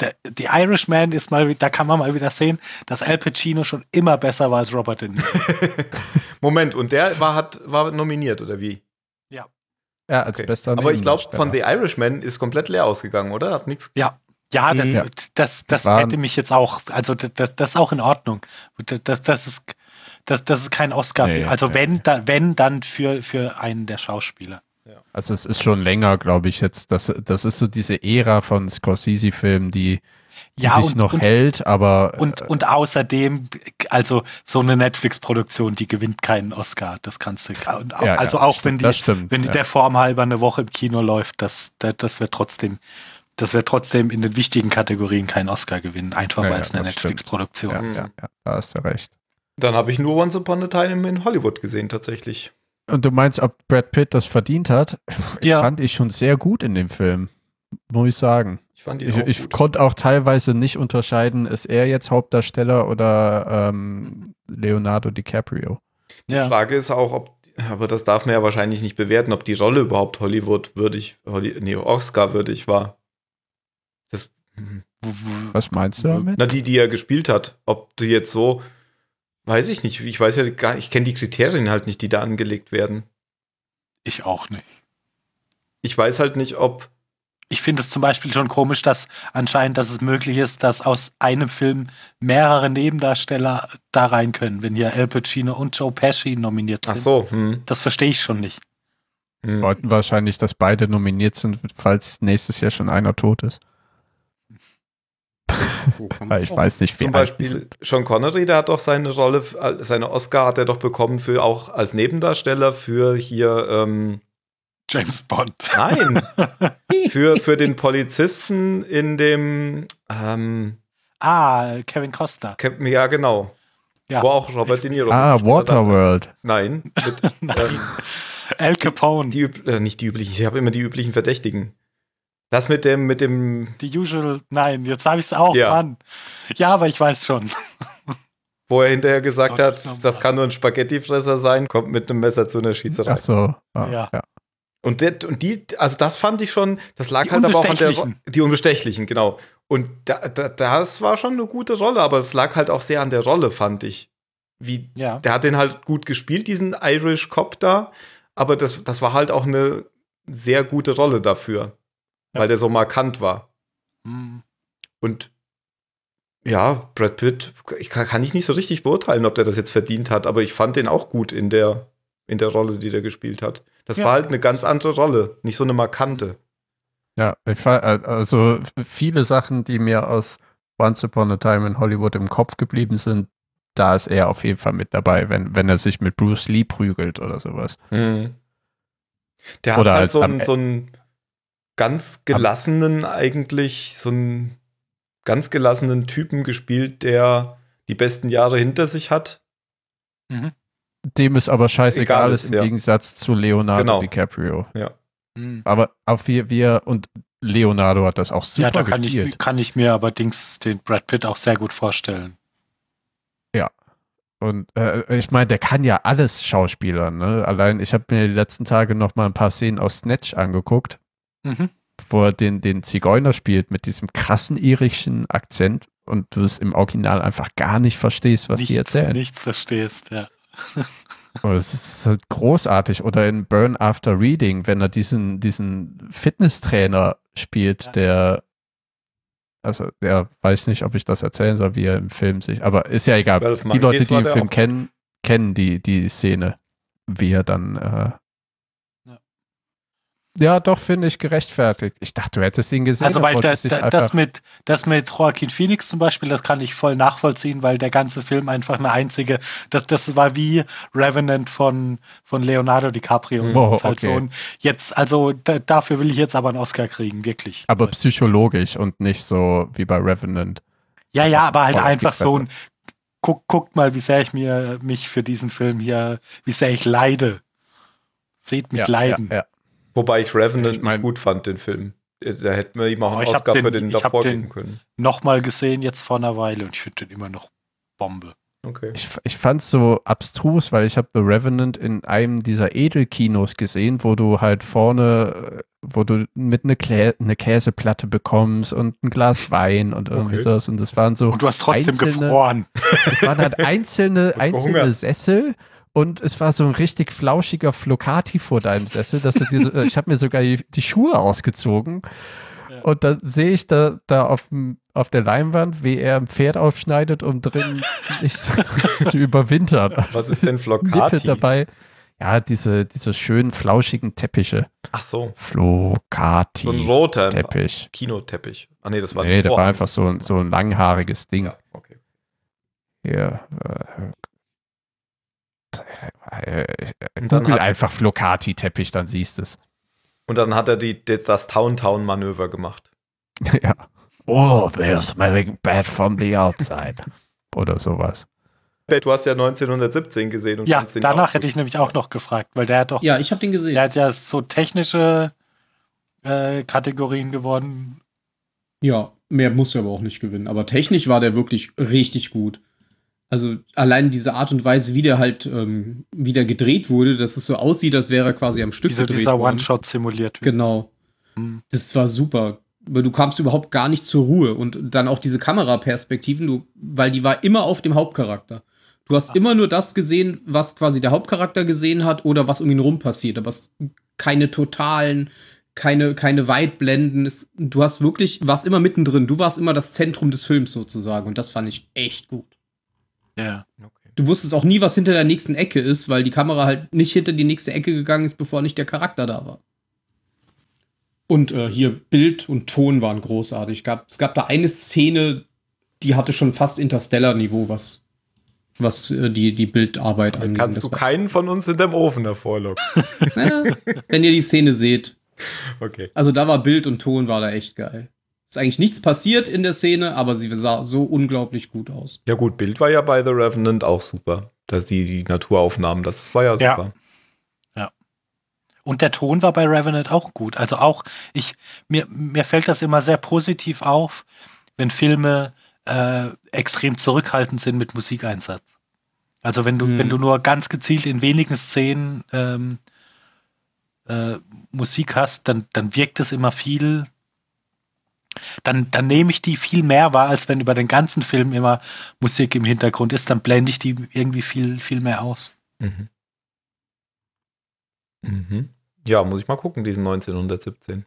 Der, The Irishman ist mal, da kann man mal wieder sehen, dass Al Pacino schon immer besser war als Robert De Niro. Moment, und der war, hat, war nominiert, oder wie? Ja, als Okay. bester Aber ich glaube, von The Irishman ist komplett leer ausgegangen, oder? Hat nichts. Ja, ja, das, Ja. das, das Waren- hätte mich jetzt auch, also das, das ist auch in Ordnung. Das, das, ist, das, das ist kein Oscar. Nee, also nee. wenn, dann, wenn, dann für, für einen der Schauspieler. Also es ist schon länger, glaube ich, jetzt. Das, das ist so diese Ära von Scorsese-Filmen, die, die Ja, sich und- noch und- hält, aber Und, äh, und außerdem, also so eine Netflix-Produktion, die gewinnt keinen Oscar. Das kannst du, und auch- Ja, also ja, auch stimmt, wenn die, das stimmt, wenn die ja. der Form halber eine Woche im Kino läuft, das, das, das wird trotzdem das wird trotzdem in den wichtigen Kategorien keinen Oscar gewinnen, einfach Ja, weil ja, es eine. Netflix-Produktion Ja, ist. ja, ja, da hast du recht. Dann habe ich nur Once Upon a Time in Hollywood gesehen, tatsächlich. Und du meinst, ob Brad Pitt das verdient hat? Ja. Fand ich schon sehr gut in dem Film. Muss ich sagen. Ich fand ihn Ich, auch ich gut. konnte auch teilweise nicht unterscheiden, ist er jetzt Hauptdarsteller oder ähm, Leonardo DiCaprio. Die Ja. Frage ist auch, ob, aber das darf man ja wahrscheinlich nicht bewerten, ob die Rolle überhaupt Hollywood würdig, Holly, nee, Oscar würdig war. Das, hm. Wo- wo- Was meinst du damit? na, die, die er gespielt hat. Ob du jetzt so, weiß ich nicht. Ich weiß ja gar ich kenne die Kriterien halt nicht, die da angelegt werden. Ich auch nicht. Ich weiß halt nicht, ob, Ich finde es zum Beispiel schon komisch, dass anscheinend, dass es möglich ist, dass aus einem Film mehrere Nebendarsteller da rein können, wenn hier Al Pacino und Joe Pesci nominiert sind. ach so, hm, Das verstehe ich schon nicht. hm. Wollten wahrscheinlich, dass beide nominiert sind, falls nächstes Jahr schon einer tot ist. Ich weiß nicht, wie Zum Beispiel sind. Sean Connery, der hat doch seine Rolle, seine Oscar hat er doch bekommen für auch als Nebendarsteller für hier, ähm, James Bond. nein, für, für den Polizisten in dem, ähm, Ah, Kevin Costner. Ja genau, Ja. wo auch Robert De Niro. Ah. Waterworld. Nein, mit, Nein. ähm, Al Capone. die, äh, nicht die üblichen, ich habe immer die üblichen Verdächtigen. Das mit dem, mit dem, Die Usual. Nein, jetzt habe ich es auch, Ja. Mann. Ja, aber ich weiß schon. wo er hinterher gesagt hat, das kann nur ein Spaghettifresser sein, kommt mit einem Messer zu einer Schießerei. Ach so. Ah, Ja. ja. Und, der, und die, also das fand ich schon, das lag Die halt aber auch an der. Die Unbestechlichen, genau. Und da, da, das war schon eine gute Rolle, aber es lag halt auch sehr an der Rolle, fand ich. Wie, Ja. der hat den halt gut gespielt, diesen Irish Cop da, aber das, das war halt auch eine sehr gute Rolle dafür, Ja. weil der so markant war. Hm. Und ja, Brad Pitt, ich kann, kann ich nicht so richtig beurteilen, ob der das jetzt verdient hat, aber ich fand den auch gut in der, in der Rolle, die der gespielt hat. Das Ja. war halt eine ganz andere Rolle, nicht so eine markante. Ja, ich, äh, also viele Sachen, die mir aus Once Upon a Time in Hollywood im Kopf geblieben sind, da ist er auf jeden Fall mit dabei, wenn, wenn er sich mit Bruce Lee prügelt oder sowas. Der hat Oder halt halt so am einen, E- so einen ganz gelassenen, eigentlich, so einen ganz gelassenen Typen gespielt, der die besten Jahre hinter sich hat. Mhm. Dem ist aber scheißegal Egal ist im ja. Gegensatz zu Leonardo Genau. DiCaprio. Hm. Aber auch wir, wir und Leonardo hat das auch super Ja, da kann ich, gespielt. kann ich mir allerdings den Brad Pitt auch sehr gut vorstellen. Und äh, ich meine, der kann ja alles Schauspielern. Ne? Allein, ich habe mir die letzten Tage noch mal ein paar Szenen aus Snatch angeguckt, Mhm. wo er den, den Zigeuner spielt mit diesem krassen irischen Akzent und du es im Original einfach gar nicht verstehst, was Nicht- die erzählen. Nichts verstehst, ja. Und es ist halt großartig. Oder in Burn After Reading, wenn er diesen, diesen Fitnesstrainer spielt, Ja. der also der weiß nicht, ob ich das erzählen soll, wie er im Film sich, aber ist ja egal. 12 Die Leute, die den Film kennen, kennen die, die Szene, wie er dann äh. Ja, doch, finde ich gerechtfertigt. Ich dachte, du hättest ihn gesehen. Also, weil das, das, mit, das mit Joaquin Phoenix zum Beispiel, das kann ich voll nachvollziehen, weil der ganze Film einfach eine einzige, das, das war wie Revenant von, von Leonardo DiCaprio. Mhm. Oh, ist halt okay. so jetzt, also da, dafür will ich jetzt aber einen Oscar kriegen, wirklich. aber psychologisch und nicht so wie bei Revenant. ja, ja, aber halt die einfach so ein, guck, guckt mal, wie sehr ich mir mich für diesen Film hier, wie sehr ich leide. Seht mich leiden. Ja, ja. Wobei ich Revenant Ich mein- gut fand, den Film. Da hätten wir ihm auch Oh, einen Oscar den- für den davor den- geben können. Nochmal gesehen jetzt vor einer Weile und ich finde den immer noch Bombe. Okay. Ich, ich fand es so abstrus, weil ich habe The Revenant in einem dieser Edelkinos gesehen, wo du halt vorne, äh, wo du mit eine, Klä eine Käseplatte bekommst und ein Glas Wein und irgendwie Okay. sowas. Und das waren so, Und du hast trotzdem einzelne- gefroren. es waren halt einzelne, einzelne. Sessel und es war so ein richtig flauschiger Flocati vor deinem Sessel, dass du diese, äh, ich habe mir sogar die, die Schuhe ausgezogen Ja. und dann sehe ich da, da auf, auf der Leinwand, wie er ein Pferd aufschneidet, um drin nicht zu, zu überwintern. Was ist denn Flocati? dabei. Ja, diese, diese schönen flauschigen Teppiche. Ach so, Flocati. so ein roter Teppich. Kinoteppich. Ah nee, das war Nee, der war einfach so, ein- so ein langhaariges Ding. Ja, okay. Hier, äh, äh, Und dann Google einfach Flocati-Teppich, dann siehst du es. Und dann hat er die, die, das Town-Town-Manöver gemacht. ja. Oh, they're smelling bad from the outside. Oder sowas. Du hast ja 1917 gesehen und Ja, den danach auch hätte ich nämlich auch noch gefragt, weil der hat doch, Ja, ich habe den gesehen. der hat ja so technische äh, Kategorien gewonnen. Ja, mehr muss er aber auch nicht gewinnen. Aber technisch war der wirklich richtig gut. Also allein diese Art und Weise, wie der halt ähm, wieder gedreht wurde, dass es so aussieht, als wäre er quasi am Stück Wie so gedreht dieser. One-Shot simuliert wird. Genau. Mhm. Das war super. Aber du kamst überhaupt gar nicht zur Ruhe. Und dann auch diese Kameraperspektiven, du, weil die war immer auf dem Hauptcharakter. Du hast immer nur das gesehen, was quasi der Hauptcharakter gesehen hat oder was um ihn rum passiert. Aber es keine totalen, keine, keine Weitblenden. Es, du hast wirklich, warst immer mittendrin. Du warst immer das Zentrum des Films sozusagen. Und das fand ich echt gut. Ja. Okay. Du wusstest auch nie, was hinter der nächsten Ecke ist, weil die Kamera halt nicht hinter die nächste Ecke gegangen ist, bevor nicht der Charakter da war. Und äh, hier Bild und Ton waren großartig. Gab, es gab da eine Szene, die hatte schon fast Interstellar-Niveau, was, was äh, die, die Bildarbeit Dann angeht. kannst Das du keinen von uns hinterm Ofen hervorlocken. Naja, wenn ihr die Szene seht. Okay. Also da war Bild und Ton war da echt geil. Ist eigentlich nichts passiert in der Szene, aber sie sah so unglaublich gut aus. Ja gut, Bild war ja bei The Revenant auch super. Dass die, die Naturaufnahmen, das war ja Ja. super. Und der Ton war bei Revenant auch gut. Also auch, ich, mir, mir fällt das immer sehr positiv auf, wenn Filme äh, extrem zurückhaltend sind mit Musikeinsatz. Also wenn du, Hm. wenn du nur ganz gezielt in wenigen Szenen ähm, äh, Musik hast, dann, dann wirkt es immer viel. Dann, dann nehme ich die viel mehr wahr, als wenn über den ganzen Film immer Musik im Hintergrund ist. Dann blende ich die irgendwie viel, viel mehr aus. Mhm. Mhm. Ja, muss ich mal gucken, diesen 1917.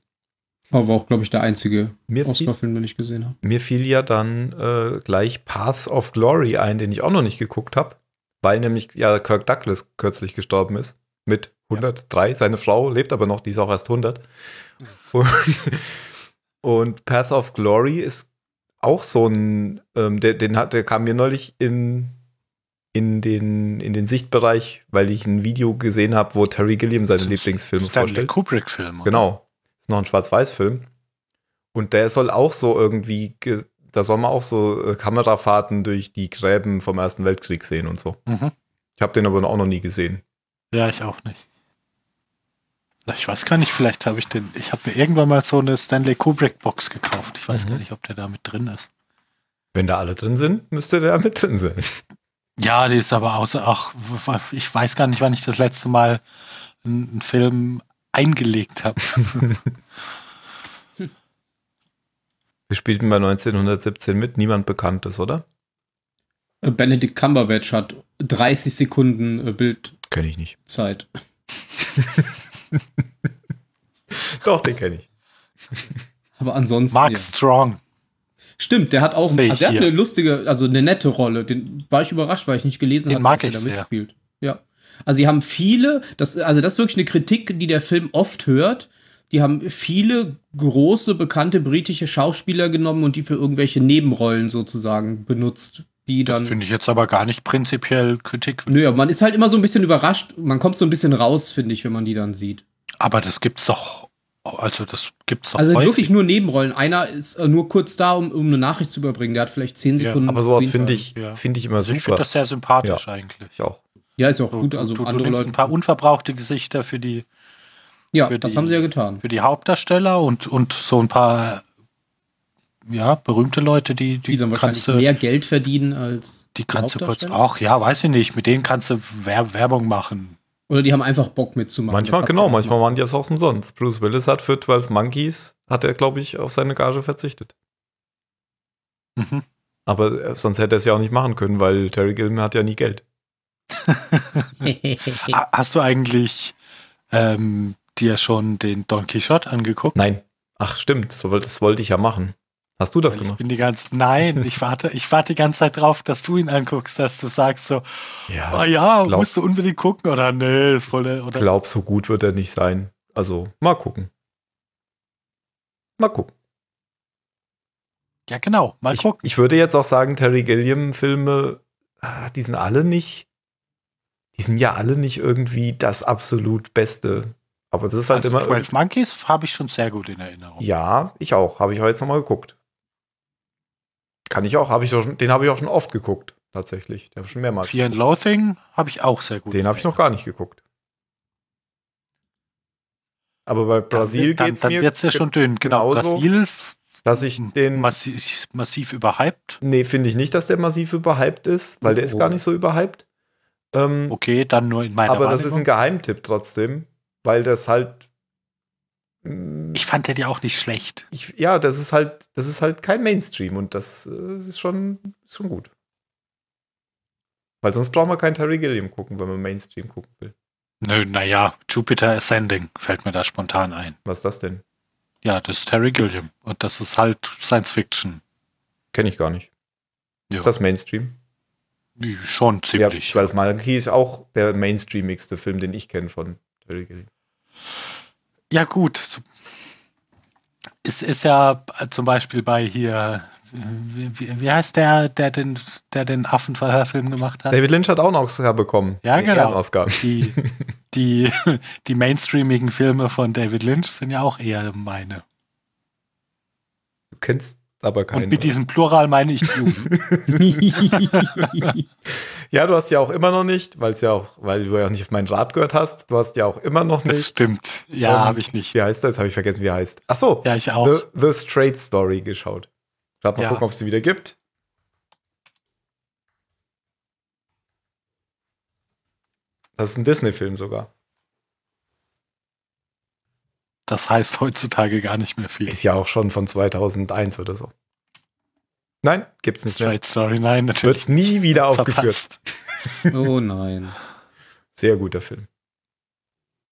Aber war auch, glaube ich, der einzige Oscar-Film, den ich gesehen habe. mir fiel ja dann äh, gleich Paths of Glory ein, den ich auch noch nicht geguckt habe, weil nämlich ja Kirk Douglas kürzlich gestorben ist. Mit 103. Seine Frau lebt aber noch, die ist auch erst 100. Und, und Path of Glory ist auch so ein, ähm, der, den hat, der kam mir neulich in, in, den, in den Sichtbereich, weil ich ein Video gesehen habe, wo Terry Gilliam seine Lieblingsfilme Stanley vorstellt. Kubrick-Film. Genau. Ist noch ein Schwarz-Weiß-Film. Und der soll auch so irgendwie, ge- da soll man auch so äh, Kamerafahrten durch die Gräben vom Ersten Weltkrieg sehen und so. Mhm. Ich habe den aber auch noch nie gesehen. Ja, ich auch nicht. Ich weiß gar nicht, vielleicht habe ich den. Ich habe mir irgendwann mal so eine Stanley Kubrick Box gekauft. Ich weiß Mhm. gar nicht, ob der da mit drin ist. Wenn da alle drin sind, müsste der mit drin sein. Ja, die ist aber außer. Ach, ich weiß gar nicht, wann ich das letzte Mal einen Film eingelegt habe. Wir spielten bei 1917 mit, niemand Bekanntes, oder? Benedict Cumberbatch hat 30 Sekunden äh, Bildzeit. Kenne ich nicht. Doch, den kenne ich. Aber ansonsten. Mark ja. Strong. Stimmt, der hat auch also der hat eine lustige, also eine nette Rolle. Den war ich überrascht, weil ich nicht gelesen habe, dass er da sehr. mitspielt. Ja. Also sie haben viele, das, also das ist wirklich eine Kritik, die der Film oft hört. Die haben viele große, bekannte britische Schauspieler genommen und die für irgendwelche Nebenrollen sozusagen benutzt. Die Das dann. finde ich jetzt aber gar nicht prinzipiell Kritik. Nö, aber man ist halt immer so ein bisschen überrascht. Man kommt so ein bisschen raus, finde ich, wenn man die dann sieht. Aber das gibt's doch. Also, das gibt's doch Also häufig. wirklich nur Nebenrollen. Einer ist äh, nur kurz da, um, um eine Nachricht zu überbringen. Der hat vielleicht 10 Ja, Sekunden. Aber sowas finde ich, Ja. finde ich immer Also ich super. finde das sehr sympathisch eigentlich. ich auch. Ja, ist ja auch So, gut. Also du, du andere nimmst Leute. ein paar unverbrauchte Gesichter für die ja, für das die- haben sie ja getan. für die Hauptdarsteller und, und so ein paar ja, berühmte Leute, die, Die die dann kannst du, mehr Geld verdienen als die kannst du kurz auch, ja, weiß ich nicht, mit denen kannst du Wer Werbung machen. Oder die haben einfach Bock mitzumachen. Manchmal, genau, manchmal waren die das auch umsonst. Bruce Willis hat für 12 Monkeys, hat er, glaube ich, auf seine Gage verzichtet. Mhm. Aber äh, sonst hätte er es ja auch nicht machen können, weil Terry Gilliam hat ja nie Geld. Ha- Hast du eigentlich ähm, dir schon den Don Quixote angeguckt? Nein. Ach, stimmt, so, das wollte ich ja machen. Hast du das ich gemacht? bin die ganze, nein, ich warte, ich warte die ganze Zeit drauf, dass du ihn anguckst, dass du sagst so, Ja, oh ja, glaub- musst du unbedingt gucken oder nee, ist voll, der- ich oder glaube, so gut wird er nicht sein. Also, mal gucken. Mal gucken. ja genau, mal Ich, gucken. ich würde jetzt auch sagen, Terry Gilliam-Filme, ah, die sind alle nicht, die sind ja alle nicht irgendwie das absolut Beste. Aber das ist halt also immer. 12 Monkeys habe ich schon sehr gut in Erinnerung. Ja, ich auch. Habe ich heute jetzt nochmal geguckt. Kann ich auch. Hab ich schon, den habe ich auch schon oft geguckt, tatsächlich. Den habe ich schon mehrmals. Fear and Loathing habe ich auch sehr gut. Den habe ich noch gar nicht geguckt. Aber bei. Brasil geht es mir dann wird es ja schon dünn. Genau, genauso. Brasil dass ich den. massiv, massiv überhyped. Nee, finde ich nicht, dass der massiv überhyped ist, weil der ist Oh. gar nicht so überhyped. Ähm, Okay, dann nur in meiner aber das ist ein Wahrnehmung. Geheimtipp trotzdem, weil das halt. Mm, Ich fand den ja auch nicht schlecht. ich, ja, das ist halt, das ist halt kein Mainstream und das äh, ist schon, ist schon gut. Weil sonst braucht man keinen Terry Gilliam gucken, wenn man Mainstream gucken will. Nö, naja, Jupiter Ascending fällt mir da spontan ein. Was ist das denn? Ja, das ist Terry Gilliam. Und das ist halt Science Fiction. Kenne ich gar nicht. Ja. Ist das Mainstream? Schon Ja, ziemlich. 12 Monkey ist auch der mainstreamigste Film, den ich kenne von Terry Gilliam. Ja, gut. So- Es ist ja äh, zum Beispiel bei hier, wie, wie, wie heißt der, der den, der den Affenverhörfilm gemacht hat? David Lynch hat auch einen Oscar bekommen. Ja, genau. Oscar. Die, die, die mainstreamigen Filme von David Lynch sind ja auch eher meine. Du kennst aber keinen. Und mit diesem Plural meine ich die Jugend. ja, du hast ja auch immer noch nicht, weil ja auch, weil du ja auch nicht auf meinen Rat gehört hast. Du hast ja auch immer noch Das nicht. stimmt. Ja, Ähm, habe ich nicht. Wie heißt das? Jetzt habe ich vergessen, wie er heißt. Ach so, Ja, ich auch. The, The Straight Story geschaut. Gerade mal Ja. gucken, ob es die wieder gibt. Das ist ein Disney-Film sogar. Das heißt heutzutage gar nicht mehr viel. Ist ja auch schon von 2001 oder so. Nein, gibt's nicht mehr. Straight Story, nein, natürlich Wird nie wieder aufgeführt. verpasst. oh nein. Sehr guter Film.